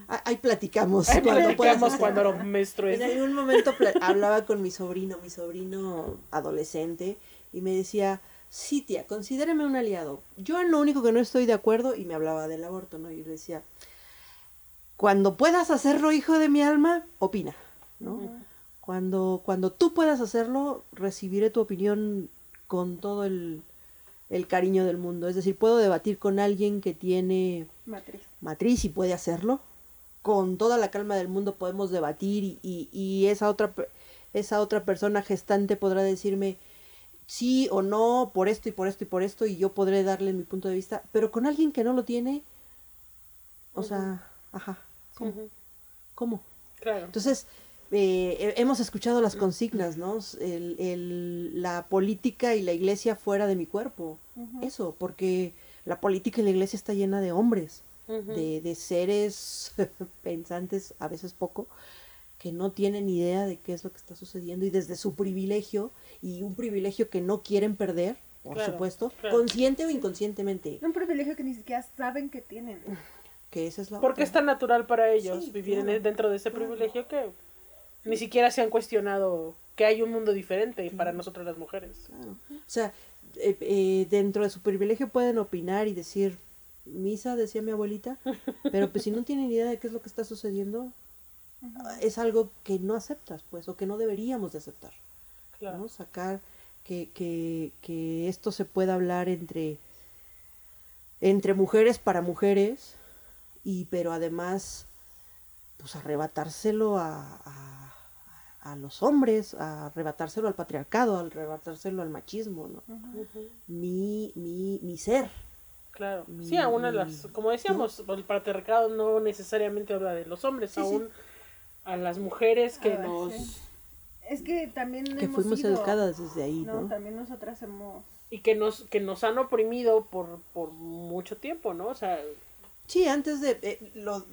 Ah, Ahí platicamos. Ahí cuando platicamos cuando lo menstrues. En algún momento hablaba con mi sobrino, mi sobrino adolescente, y me decía, sí, tía, considéreme un aliado. Yo en lo único que no estoy de acuerdo, y me hablaba del aborto, ¿no? Y le decía, cuando puedas hacerlo, hijo de mi alma, opina, ¿no? Cuando, cuando tú puedas hacerlo, recibiré tu opinión con todo el, el cariño del mundo. Es decir, puedo debatir con alguien que tiene Matriz. matriz y puede hacerlo. Con toda la calma del mundo podemos debatir y, y- y esa, otra, esa otra persona gestante podrá decirme sí o no por esto y por esto y por esto y yo podré darle mi punto de vista. Pero con alguien que no lo tiene, o sea, ajá, ¿cómo? Ujú, ¿Cómo? Claro. Entonces, eh, he- hemos escuchado las consignas, ¿no? El, el- la política y la iglesia fuera de mi cuerpo. Eso, porque la política y la iglesia está llena de hombres, de, de seres pensantes, a veces poco, que no tienen idea de qué es lo que está sucediendo y desde su privilegio y un privilegio que no quieren perder, por Claro, supuesto, claro. consciente o inconscientemente, Un privilegio que ni siquiera saben que tienen. que esa es la Porque otra. es tan natural para ellos Sí, vivir en- claro, dentro de ese privilegio que ni siquiera se han cuestionado que hay un mundo diferente para nosotras las mujeres. Claro. O sea, eh, eh, dentro de su privilegio pueden opinar y decir, misa, decía mi abuelita, pero pues si no tienen idea de qué es lo que está sucediendo, es algo que no aceptas, pues, o que no deberíamos de aceptar. Claro. ¿no? Sacar que, que, que esto se pueda hablar entre, entre mujeres para mujeres, y pero además, pues arrebatárselo a, a, a los hombres, a arrebatárselo al patriarcado, a arrebatárselo al machismo, ¿no? Mi, mi, mi ser. Claro. Mi- Sí, aún a las, como decíamos, el patriarcado no necesariamente habla de los hombres, Sí, sí. aún a las mujeres que A ver, nos... sí. Es que también Que hemos fuimos sido- educadas desde ahí, No, ¿no? también nosotras hemos... y que nos que nos han oprimido por, por mucho tiempo, ¿no? O sea, Sí, antes de... eh, lo,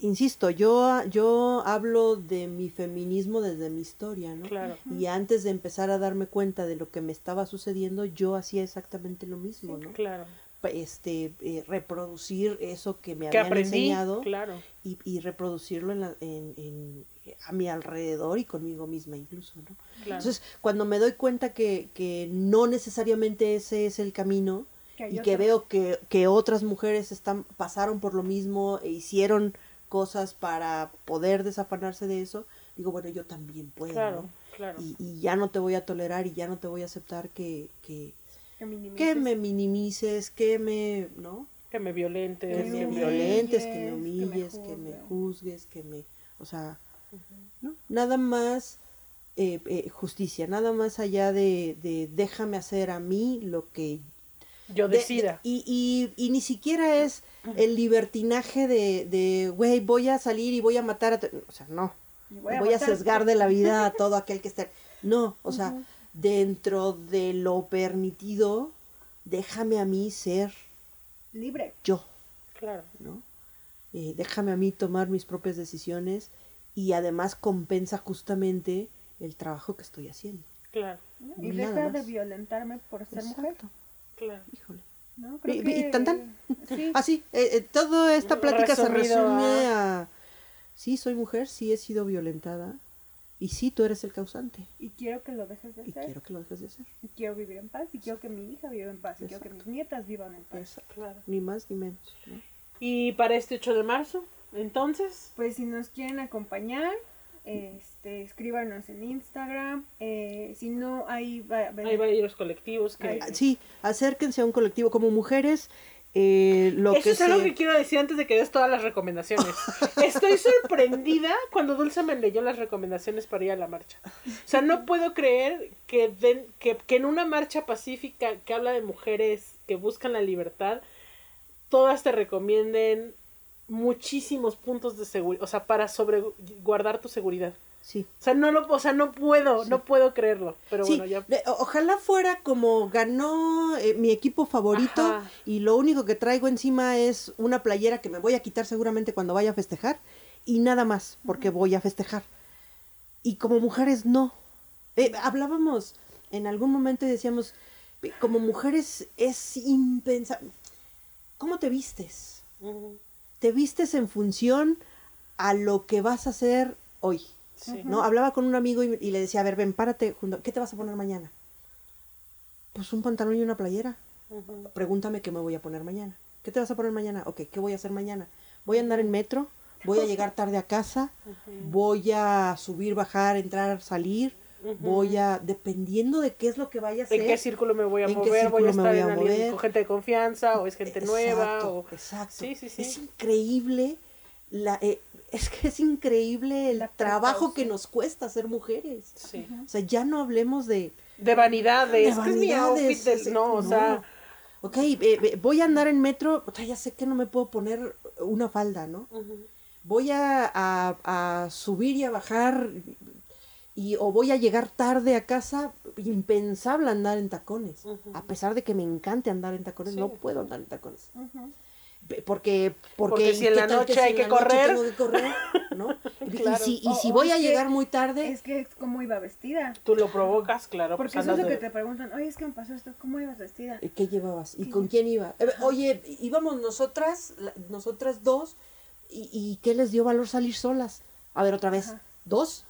insisto, yo, yo hablo de mi feminismo desde mi historia, ¿no? claro. Y antes de empezar a darme cuenta de lo que me estaba sucediendo, yo hacía exactamente lo mismo, ¿no? Claro. Este, eh, reproducir eso que me Que habían aprendí, enseñado claro. y, y reproducirlo en la- en- en- a mi alrededor y conmigo misma incluso, ¿no? Claro. Entonces, cuando me doy cuenta que, que no necesariamente ese es el camino Que y que veo que, que otras mujeres están, pasaron por lo mismo e hicieron cosas para poder desafanarse de eso, digo, bueno, yo también puedo, claro, ¿no? y ya no te voy a tolerar y ya no te voy a aceptar que, que, Que, minimices. que me minimices, que me, ¿no? que me violentes, Que me que violentes, que me que me humilles, que me juzgues. juzgues, que me, o sea, ¿no? Nada más eh, eh, justicia, nada más allá de, de déjame hacer a mí lo que yo de- decida. de- y, y, y ni siquiera es el libertinaje de, de, güey, voy a salir y voy a matar a... tu-". O sea, no. Voy a, matar- sesgar de la vida a todo aquel que esté... No, o sea, dentro de lo permitido, déjame a mí ser Libre. yo, Claro. ¿no? Eh, déjame a mí tomar mis propias decisiones y además compensa justamente el trabajo que estoy haciendo. Claro. ¿no? Y Nada deja de violentarme por ser mujer. Claro. Híjole. ¿no? Y- Creo y que- tan, tan. Sí. Así, eh, eh, toda esta plática se resume a... Sí, soy mujer, sí he sido violentada y sí, tú eres el causante Y quiero que lo dejes de y hacer. quiero que lo dejes de hacer. Y quiero vivir en paz. Y quiero que mi hija viva en paz. Y quiero que mis nietas vivan en paz. Exacto. Claro. Ni más ni menos. ¿no? Y para este 8 de marzo, entonces, Pues si nos quieren acompañar, este, escríbanos en Instagram. Eh, si no, ahí va, va- hay varios colectivos que... Ah, Sí, acérquense a un colectivo como mujeres. Eh, lo Eso que es algo que quiero decir antes de que des todas las recomendaciones. Estoy sorprendida cuando Dulce me leyó las recomendaciones para ir a la marcha. O sea, no puedo creer que, den- que, que en una marcha pacífica que habla de mujeres que buscan la libertad, todas te recomienden muchísimos puntos de seguridad, o sea, para sobre guardar tu seguridad. Sí. O sea, no lo, o sea, no puedo, no puedo creerlo. Pero Sí, bueno, ya. de- ojalá fuera como ganó eh, mi equipo favorito Ajá. y lo único que traigo encima es una playera que me voy a quitar seguramente cuando vaya a festejar y nada más porque voy a festejar. Y como mujeres no. Eh, hablábamos en algún momento y decíamos, como mujeres es impensable. ¿Cómo te vistes? Te vistes en función a lo que vas a hacer hoy. Sí. ¿no? Hablaba con un amigo y, y le decía, a ver, ven, párate, junto. ¿qué te vas a poner mañana? Pues un pantalón y una playera. Pregúntame qué me voy a poner mañana. ¿Qué te vas a poner mañana? Ok, ¿qué voy a hacer mañana? Voy a andar en metro, voy a llegar tarde a casa, voy a subir, bajar, entrar, salir, voy a, dependiendo de qué es lo que vaya a hacer. ¿En qué círculo me voy a ¿En qué mover? ¿Voy a estar voy en a mover? con gente de confianza o es gente nueva? Exacto, O... exacto. Sí, sí, sí. Es increíble la, eh, es que es increíble el La trabajo que nos cuesta ser mujeres. Sí. O sea, ya no hablemos de, De vanidades. De es que es vanidades, ese- No, o no. sea... ok, eh, eh, voy a andar en metro, o sea, ya sé que no me puedo poner una falda, ¿no? Voy a, a- a subir y a bajar y o voy a llegar tarde a casa, impensable andar en tacones. A pesar de que me encante andar en tacones, Sí. no puedo andar en tacones. Porque, porque, Porque si en ¿qué la noche si hay que correr? tengo que correr, ¿no? Y- Claro. Y si, y O- si o voy es a que- llegar muy tarde, Es que cómo iba vestida. Tú lo provocas, claro. Porque pues eso es lo que te preguntan, oye, es que me pasó esto, ¿cómo ibas vestida? ¿Eh, ¿Qué llevabas? ¿Y ¿Qué con quién iba? Eh, Oye, íbamos nosotras, la- nosotras dos, y, y ¿qué les dio valor salir solas? A ver, otra vez, Ajá. dos,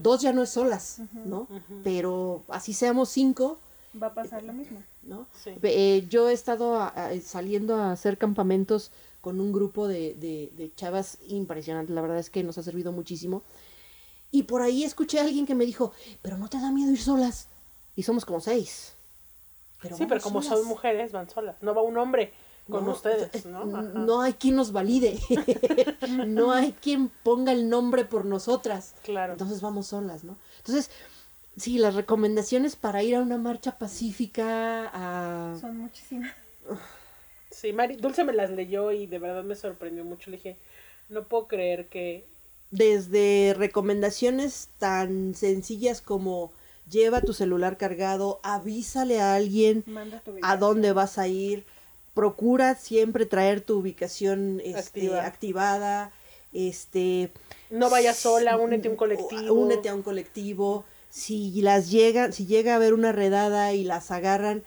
dos ya no es solas, ¿no? Pero así seamos cinco, Va a pasar lo mismo. ¿No? Sí. Eh, yo he estado a- a- saliendo a hacer campamentos con un grupo de, de, de chavas impresionantes, la verdad es que nos ha servido muchísimo. Y por ahí escuché a alguien que me dijo, pero no te da miedo ir solas. Y somos como seis. sí, pero como solas. son mujeres, van solas. No va un hombre con No, ustedes, ¿no? Ajá. No hay quien nos valide. no hay quien ponga el nombre por nosotras. Claro. Entonces vamos solas, ¿no? Entonces, sí, las recomendaciones para ir a una marcha pacífica, a... Son muchísimas. Sí, Mari, Dulce me las leyó y de verdad me sorprendió mucho. Le dije, no puedo creer que... desde recomendaciones tan sencillas como lleva tu celular cargado, avísale a alguien Manda tu a dónde vas a ir, procura siempre traer tu ubicación este, Activa. activada, este No vayas sola, únete a un colectivo. Únete a un colectivo. Si las llega, si llega a haber una redada y las agarran,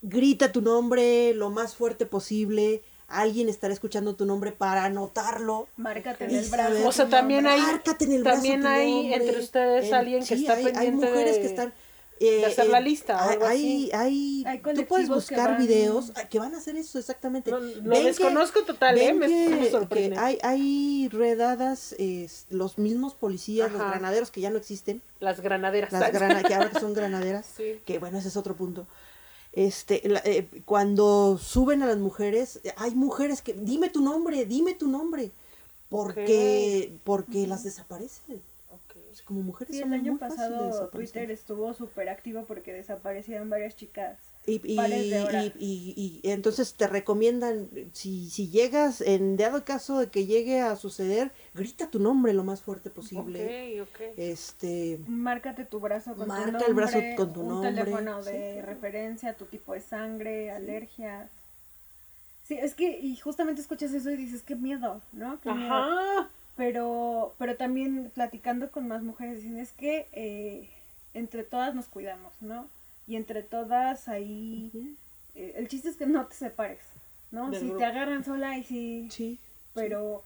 grita tu nombre lo más fuerte posible. Alguien estará escuchando tu nombre para anotarlo. Márcate en el brazo. O sea, también hay, Márcate en el brazo también hay nombre. entre ustedes En- alguien que está hay, hay pendiente mujeres de, que están eh, hacer eh, la lista algo hay, así. hay- Hay tú puedes colectivos que buscar van- videos ah, que van a hacer eso exactamente. No, lo Ven que- desconozco total, ¿eh? Me- que- me sorprende. hay, hay redadas, es, los mismos policías, los Ajá. granaderos que ya no existen, Las granaderas. las grana, que ahora que son granaderas, Sí. que bueno, ese es otro punto. Este, la- eh, cuando suben a las mujeres, eh, hay mujeres que, dime tu nombre, dime tu nombre, porque, porque las desaparecen. Ok. Es como mujeres Sí, el año de pasado desaparecer. Twitter estuvo súper activo porque desaparecieron varias chicas. Y, y, de y- y- y entonces te recomiendan, si, si llegas, en dado caso de que llegue a suceder, grita tu nombre lo más fuerte posible. Ok, ok. Este, Márcate tu brazo con Marca tu nombre. el brazo con tu un nombre, teléfono sí, de claro. referencia, tu tipo de sangre, alergias. Sí, es que, y justamente escuchas eso y dices, qué miedo, ¿no? Qué miedo. Pero, pero también platicando con más mujeres dicen, es que eh, entre todas nos cuidamos, ¿no? Y entre todas ahí, eh, el chiste es que no te separes, ¿no? Del si grupo. te agarran sola y si... sí. Pero,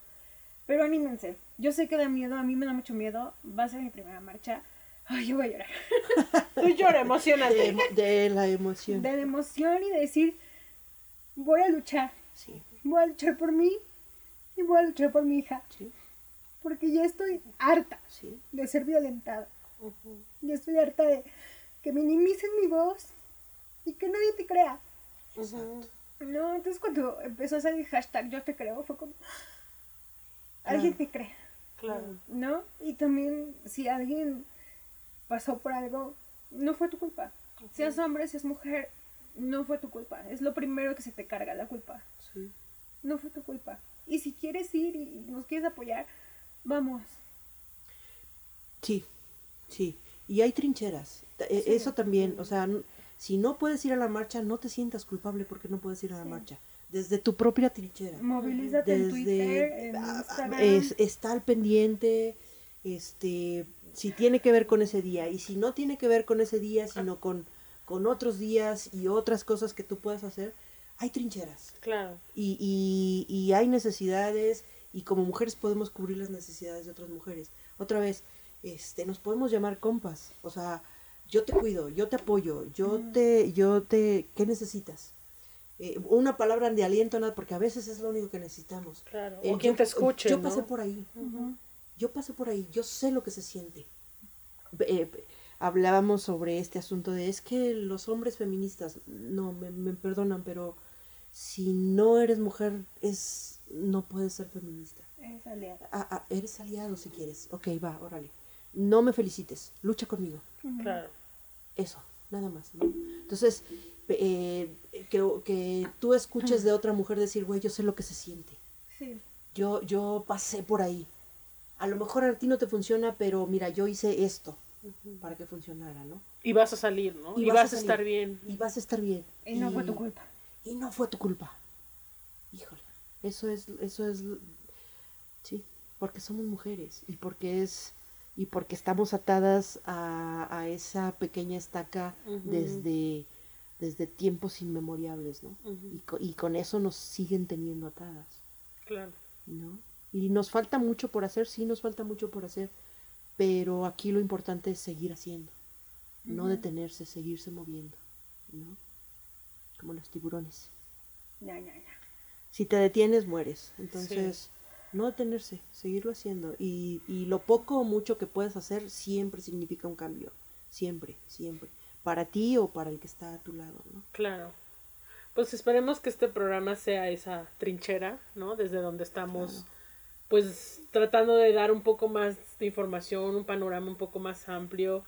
pero anímense. Yo sé que da miedo, a mí me da mucho miedo. Va a ser mi primera marcha. Ay, yo voy a llorar. Tú llora, De, emocionate. emo- de la emoción. De la emoción y de decir, voy a luchar. Sí, Voy a luchar por mí y voy a luchar por mi hija. sí, Porque ya estoy harta sí. de ser violentada. Ya estoy harta de que minimicen mi voz y que nadie te crea. No, entonces cuando empezó a salir hashtag yo te creo, fue como, alguien te cree. Claro. ¿no? Y también si alguien pasó por algo, no fue tu culpa. Seas hombre, seas mujer, no fue tu culpa. Es lo primero que se te carga, la culpa. sí. No fue tu culpa. Y si quieres ir y nos quieres apoyar, vamos. Sí, sí. Y hay trincheras. Eh, Eso también, o sea, si no puedes ir a la marcha, no te sientas culpable porque no puedes ir a la marcha. Desde tu propia trinchera. Movilízate en Twitter, en Instagram. es- está al pendiente, este, si tiene que ver con ese día. Y si no tiene que ver con ese día, sino con, con otros días y otras cosas que tú puedas hacer, hay trincheras. Claro. y, y, y hay necesidades y como mujeres podemos cubrir las necesidades de otras mujeres. Otra vez, este, nos podemos llamar compas, o sea, yo te cuido, yo te apoyo, yo te, yo te, ¿qué necesitas? Eh, una palabra de aliento, nada, porque a veces es lo único que necesitamos. Claro. Eh, O quien te escuche, Yo ¿no? pasé por ahí, yo pasé por ahí, yo sé lo que se siente. Eh, hablábamos sobre este asunto de es que los hombres feministas, no, me, me perdonan, pero si no eres mujer, es no puedes ser feminista. Es aliada. Ah, ah, eres aliado si quieres. Ok, va, órale. No me felicites, lucha conmigo. Claro. Eso, nada más, ¿no? Entonces, eh, que, que tú escuches de otra mujer decir, güey, yo sé lo que se siente. Sí. Yo, yo pasé por ahí. A lo mejor a ti no te funciona, pero mira, yo hice esto para que funcionara, ¿no? Y vas a salir, ¿no? Y, vas vas, a salir. estar bien. Y vas a estar bien. Y no fue tu culpa. Y no fue tu culpa. Híjole. Eso es, eso es, sí, porque somos mujeres y porque es, y porque estamos atadas a, a esa pequeña estaca desde, desde tiempos inmemoriales, ¿no? y, co- y con eso nos siguen teniendo atadas, Claro. ¿no? Y nos falta mucho por hacer, sí, nos falta mucho por hacer, pero aquí lo importante es seguir haciendo, no detenerse, seguirse moviendo, ¿no? Como los tiburones. Ya, ya, ya. Si te detienes, mueres. Entonces, no detenerse, seguirlo haciendo. Y, y lo poco o mucho que puedes hacer siempre significa un cambio. Siempre, siempre. Para ti o para el que está a tu lado, ¿no? Claro. Pues esperemos que este programa sea esa trinchera, ¿no? Desde donde estamos, pues tratando de dar un poco más de información, un panorama un poco más amplio.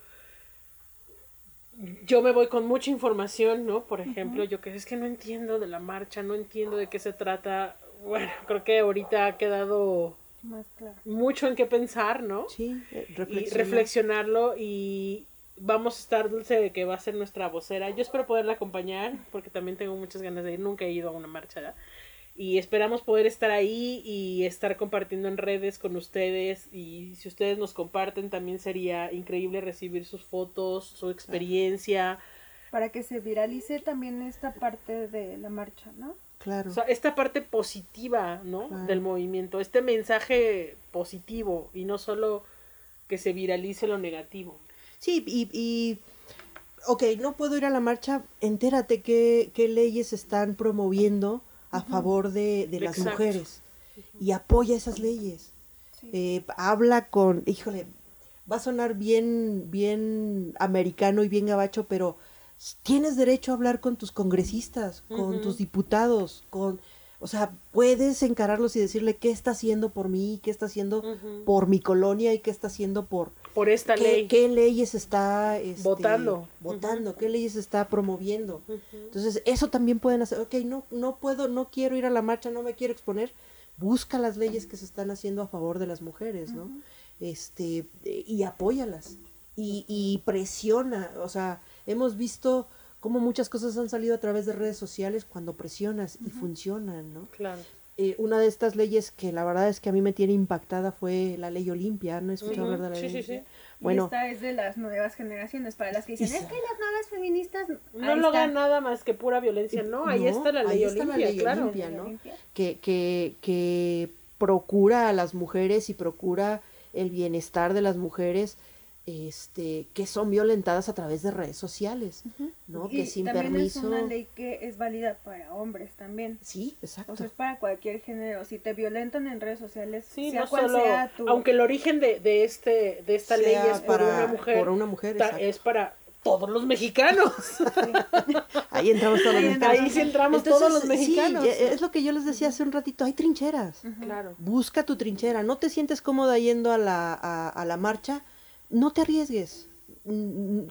Yo me voy con mucha información, ¿no? Por ejemplo, yo que es que no entiendo de la marcha, no entiendo de qué se trata. Bueno, creo que ahorita ha quedado Más claro. mucho en qué pensar, ¿no? Sí, eh, y reflexionar. reflexionarlo y vamos a estar Dulce de que va a ser nuestra vocera. Yo espero poderla acompañar porque también tengo muchas ganas de ir, nunca he ido a una marcha ¿ya? Y esperamos poder estar ahí y estar compartiendo en redes con ustedes y si ustedes nos comparten también sería increíble recibir sus fotos, su experiencia, Para que se viralice también esta parte de la marcha, ¿no? Claro. o sea, esta parte positiva, ¿no? Claro. del movimiento, este mensaje positivo y no solo que se viralice lo negativo. Sí, y, y, ok, no puedo ir a la marcha, entérate qué, qué leyes están promoviendo a favor de, de las Exacto. mujeres y apoya esas leyes. Sí. Eh, habla con, híjole, va a sonar bien, bien americano y bien gabacho, pero tienes derecho a hablar con tus congresistas, con tus diputados, con, o sea, puedes encararlos y decirle qué está haciendo por mí, qué está haciendo por mi colonia y qué está haciendo por, Por esta ¿Qué, ley. qué leyes está este, Votando. votando? ¿Qué leyes está promoviendo? Entonces, eso también pueden hacer. Ok, no, no puedo, no quiero ir a la marcha, no me quiero exponer. Busca las leyes que se están haciendo a favor de las mujeres, ¿no? Este, y apóyalas. Y, y presiona. O sea, hemos visto cómo muchas cosas han salido a través de redes sociales cuando presionas y funcionan, ¿no? Claro. Eh, una de estas leyes que la verdad es que a mí me tiene impactada fue la ley Olimpia. ¿No escuchado Ujú, hablar de la sí, ley sí, Olimpia? sí. Bueno, y esta es de las nuevas generaciones, para las que dicen, es que las nuevas feministas... No logran está. nada más que pura violencia, ¿no? Ahí No, está la ahí ley está la Olimpia, ley claro. Olimpia. Ley ¿no? Olimpia. que, que, que procura a las mujeres y procura el bienestar de las mujeres este, que son violentadas a través de redes sociales, ¿no? Y que sin también permiso. es una ley que es válida para hombres también. Sí, exacto. O sea, es para cualquier género. Si te violentan en redes sociales, Sí, sea no cual solo, sea tu... aunque el origen de, de este de esta ley es por para- una mujer, por una mujer, ta- exacto. es para todos los mexicanos. Ahí entramos todos los Ahí mexicanos. Ahí sí entramos Entonces, todos los sí, mexicanos. e- es lo que yo les decía hace un ratito, hay trincheras. claro. Busca tu trinchera, no te sientes cómoda yendo a la, a, a la marcha, no te arriesgues.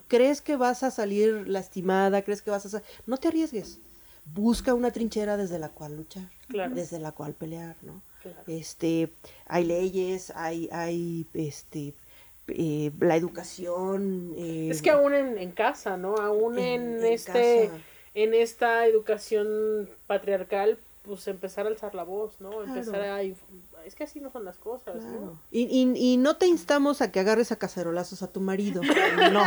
¿Crees que vas a salir lastimada? ¿Crees que vas a... No te arriesgues. Busca una trinchera desde la cual luchar, Claro. desde la cual pelear, ¿no? Claro. Este, hay leyes, hay, hay, este, eh, la educación. eh, Es que aún en, en casa, ¿no? Aún en, En- en este casa. en esta educación patriarcal, pues empezar a alzar la voz, ¿no? Claro. Empezar a es que así no son las cosas, Claro. Y, y, y no te instamos a que agarres a cacerolazos a tu marido. No.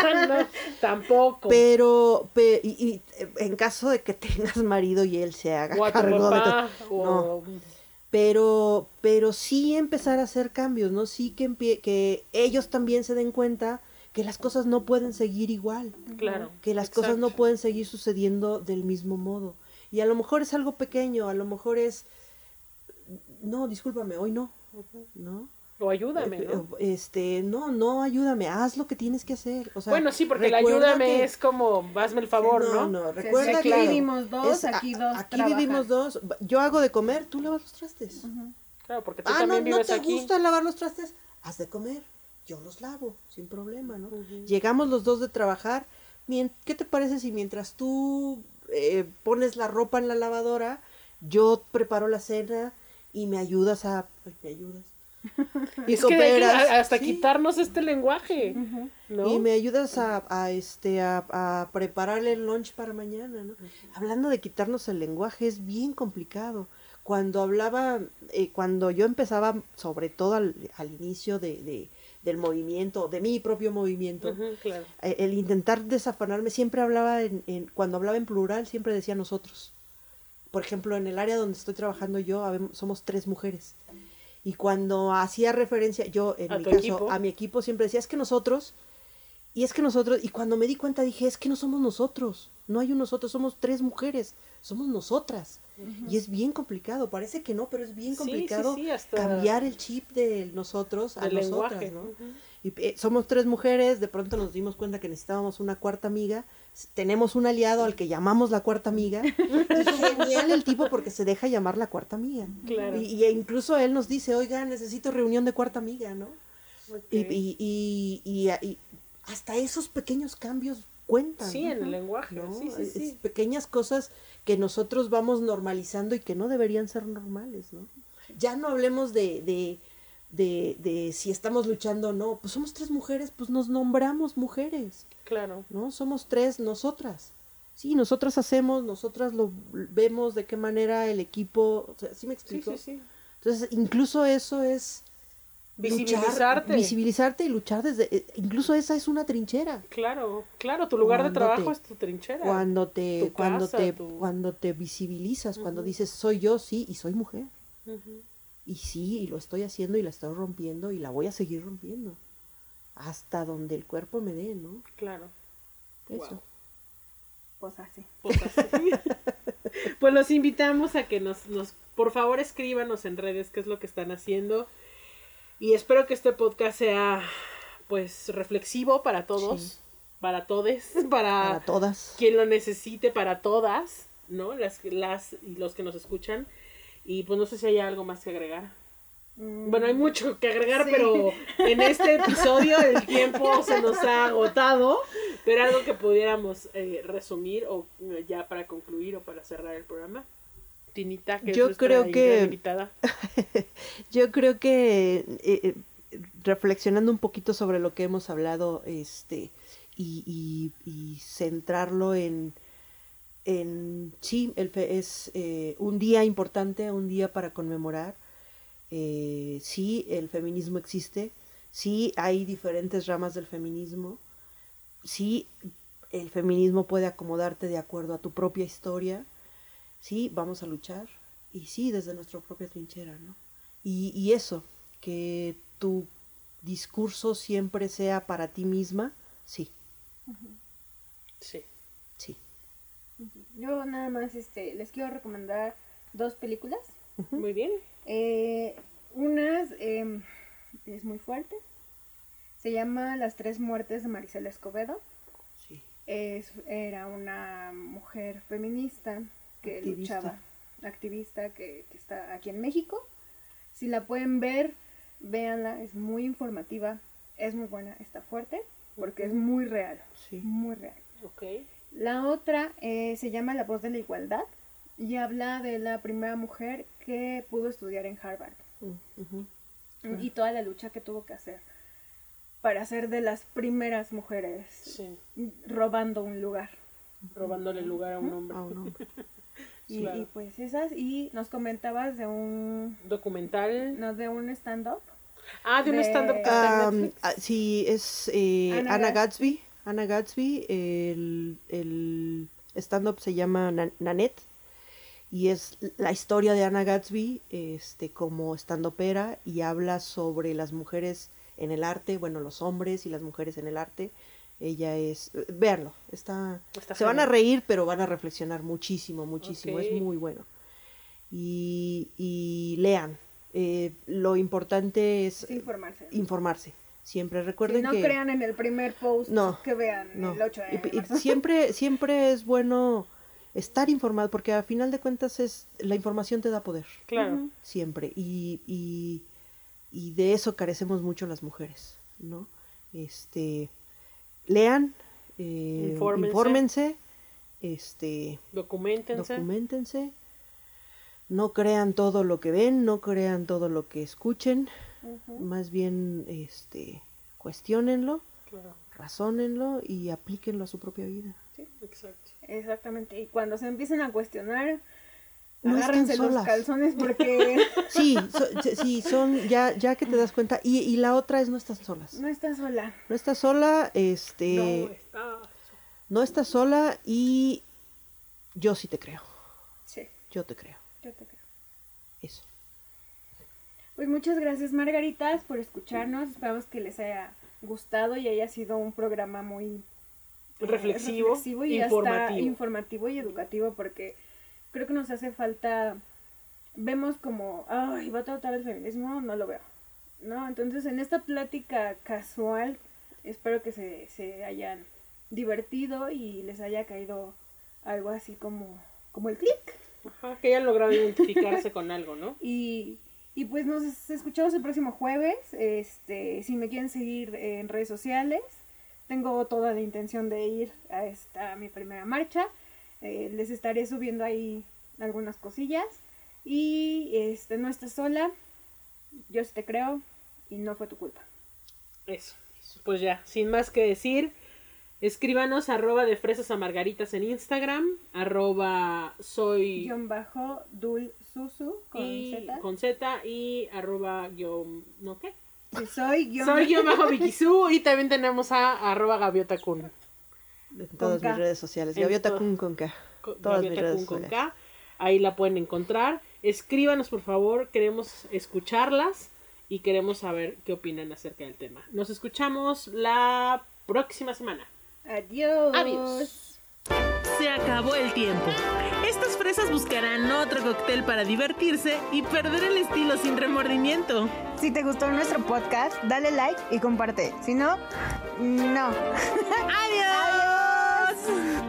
tampoco. Pero, pe- y, y, eh, en caso de que tengas marido y él se haga o a tu cargo de o Pero, pero sí empezar a hacer cambios, ¿no? Sí que, que ellos también se den cuenta que las cosas no pueden seguir igual, claro. que las cosas no pueden seguir sucediendo del mismo modo. Y a lo mejor es algo pequeño, a lo mejor es, no, discúlpame, hoy no, ¿no? O ayúdame, Eh, ¿no? Este, no, no, ayúdame, haz lo que tienes que hacer. O sea, bueno, sí, porque el ayúdame que- es como, hazme el favor, ¿no? No, no, recuerda aquí vivimos dos, es- aquí dos Aquí trabajan. vivimos dos. Yo hago de comer, tú lavas los trastes. Claro, porque tú Ah, no, también no vives te aquí. gusta lavar los trastes, haz de comer. Yo los lavo, sin problema, ¿no? Llegamos los dos de trabajar. ¿Qué te parece si mientras tú eh, pones la ropa en la lavadora, yo preparo la cena y me ayudas a... me ayudas. Y Es que que cooperas, a- hasta sí. quitarnos este lenguaje, ¿no? Y me ayudas a, a, este a, a prepararle el lunch para mañana, ¿no? Hablando de quitarnos el lenguaje, es bien complicado. cuando hablaba, eh, cuando yo empezaba, sobre todo al, al inicio de, de- del movimiento, de mi propio movimiento, claro. eh, el intentar desafanarme, siempre hablaba, en, en- cuando hablaba en plural, siempre decía nosotros. Por ejemplo, en el área donde estoy trabajando yo, somos tres mujeres. Y cuando hacía referencia, yo en ¿A mi caso, equipo? a mi equipo siempre decía, es que nosotros, y es que nosotros, y cuando me di cuenta dije, es que no somos nosotros, no hay un nosotros, somos tres mujeres, somos nosotras. Y es bien complicado, parece que no, pero es bien Sí, sí, complicado sí, cambiar el chip de nosotros a nosotras, lenguaje. ¿no? Y eh, somos tres mujeres, de pronto nos dimos cuenta que necesitábamos una cuarta amiga. Tenemos un aliado al que llamamos la cuarta amiga. Y genial el tipo porque se deja llamar la cuarta amiga. Claro. Y, y incluso él nos dice, oiga, necesito reunión de cuarta amiga, ¿no? Ok. Y, y, y, y- y hasta esos pequeños cambios cuentan. Sí, en el lenguaje. ¿no? Sí, sí, sí. pequeñas cosas que nosotros vamos normalizando y que no deberían ser normales, ¿no? Ya no hablemos de, de, de, de si estamos luchando o no. Pues somos tres mujeres, pues nos nombramos mujeres, Claro. ¿no? Somos tres nosotras. Sí, nosotras hacemos, nosotras lo vemos de qué manera el equipo, o sea, ¿sí me Sí, explico? sí, sí. Entonces, incluso eso es luchar, Visibilizarte. visibilizarte y luchar desde, eh, incluso esa es una trinchera. Claro, claro, tu lugar de trabajo te- es tu trinchera. Cuando te, Tu cuando casa, te, tu- cuando te visibilizas, cuando dices soy yo, sí, y soy mujer. Y sí, y lo estoy haciendo y la estoy rompiendo y la voy a seguir rompiendo. Hasta donde el cuerpo me dé, ¿no? Claro. Eso. Wow. Pues así. Pues así. Pues los invitamos a que nos, nos, por favor, escríbanos en redes qué es lo que están haciendo. Y espero que este podcast sea, pues, reflexivo para todos, Sí. para todes, para, Para todas. quien lo necesite, para todas, ¿no? Las, las y los que nos escuchan. Y pues no sé si hay algo más que agregar. Bueno, hay mucho que agregar, Sí. pero en este episodio el tiempo se nos ha agotado. Pero algo que pudiéramos eh, resumir o eh, ya para concluir o para cerrar el programa. Tinita, que Yo es creo que- invitada. Yo creo que eh, reflexionando un poquito sobre lo que hemos hablado, este, y, y- y centrarlo en, en sí, el fe- es eh, un día importante, un día para conmemorar. Eh, sí, el feminismo existe, sí hay diferentes ramas del feminismo, sí el feminismo puede acomodarte de acuerdo a tu propia historia, sí, vamos a luchar, y sí, desde nuestra propia trinchera, ¿no? Y, y eso, que tu discurso siempre sea para ti misma, sí, Sí. sí. Yo nada más este, les quiero recomendar dos películas. Muy bien. Eh, una em, es muy fuerte. Se llama Las tres muertes de Marisela Escobedo. sí. Es, era una mujer feminista que Activista. luchaba, activista que, que está aquí en México. Si la pueden ver, véanla, es muy informativa, es muy buena, está fuerte, porque es muy real, Sí. muy real. Ok. La otra eh, se llama La voz de la igualdad y habla de la primera mujer que pudo estudiar en Harvard Mm, y toda la lucha que tuvo que hacer para ser de las primeras mujeres Sí. robando un lugar. Robándole lugar a un hombre. Ah, un hombre. Y, Claro. y pues esas, y nos comentabas de un, Documental. no, de un stand-up. Ah, de un stand-up ah, sí, es eh, Ana Ana, Gatsby. Gatsby. Ana Gatsby, el, el stand-up se llama Nan- Nanette y es la historia de Ana Gatsby este, como stand-upera y habla sobre las mujeres en el arte, bueno, los hombres y las mujeres en el arte. Ella es, véanlo, está, Está se van a reír, pero van a reflexionar muchísimo, muchísimo, es muy bueno. Y, y lean, eh, lo importante es Es informarse. informarse. Siempre Si recuerden no que crean en el primer post No, que vean no. el 8 Y- de y marzo. siempre siempre es bueno estar informado porque a final de cuentas es la información te da poder Claro. siempre y, y, y de eso carecemos mucho las mujeres, ¿no? Este lean, eh, Infórmense. infórmense, este Documentense. documentense, no crean todo lo que ven, no crean todo lo que escuchen, más bien este cuestionenlo, Claro. razónenlo y aplíquenlo a su propia vida. Sí, exacto. Exactamente. Y cuando se empiecen a cuestionar, No agárrense están los solas. calzones porque Sí, so- sí, son, ya, ya que te das cuenta. Y, y la otra es no estás solas. no estás sola. No estás sola, este, No está. no estás sola y yo sí te creo. Sí, Yo te creo. yo te creo. Eso. Pues muchas gracias Margaritas por escucharnos. Esperamos que les haya gustado y haya sido un programa muy eh, Reflexivo, y hasta informativo. informativo y educativo porque creo que nos hace falta vemos como ay va a tratar el feminismo no lo veo no entonces en esta plática casual espero que se, se hayan divertido y les haya caído algo así como como el clic Ajá, que hayan logrado identificarse con algo, ¿no? y, y pues nos escuchamos el próximo jueves. Este, si me quieren seguir en redes sociales, tengo toda la intención de ir a esta mi primera marcha. Eh, les estaré subiendo ahí algunas cosillas. Y este, no estás sola. Yo sí te creo. Y no fue tu culpa. Eso. Pues ya, sin más que decir, escríbanos arroba de fresas a margaritas en Instagram, arroba soy Guión bajo Dul Susu con y Z. con Z y arroba guion, ¿no qué? Soy guion Soy guion bajo y también tenemos a arroba gaviota kun. En todas mis redes sociales. Gaviota Kun con K. Todas mis Gaviota redes sociales. Ahí la pueden encontrar. Escríbanos por favor, queremos escucharlas y queremos saber qué opinan acerca del tema. Nos escuchamos la próxima semana. Adiós. Adiós. Se acabó el tiempo. Estas fresas buscarán otro cóctel para divertirse y perder el estilo sin remordimiento. Si te gustó nuestro podcast, dale like y comparte. Si no, no. ¡Adiós! Yes.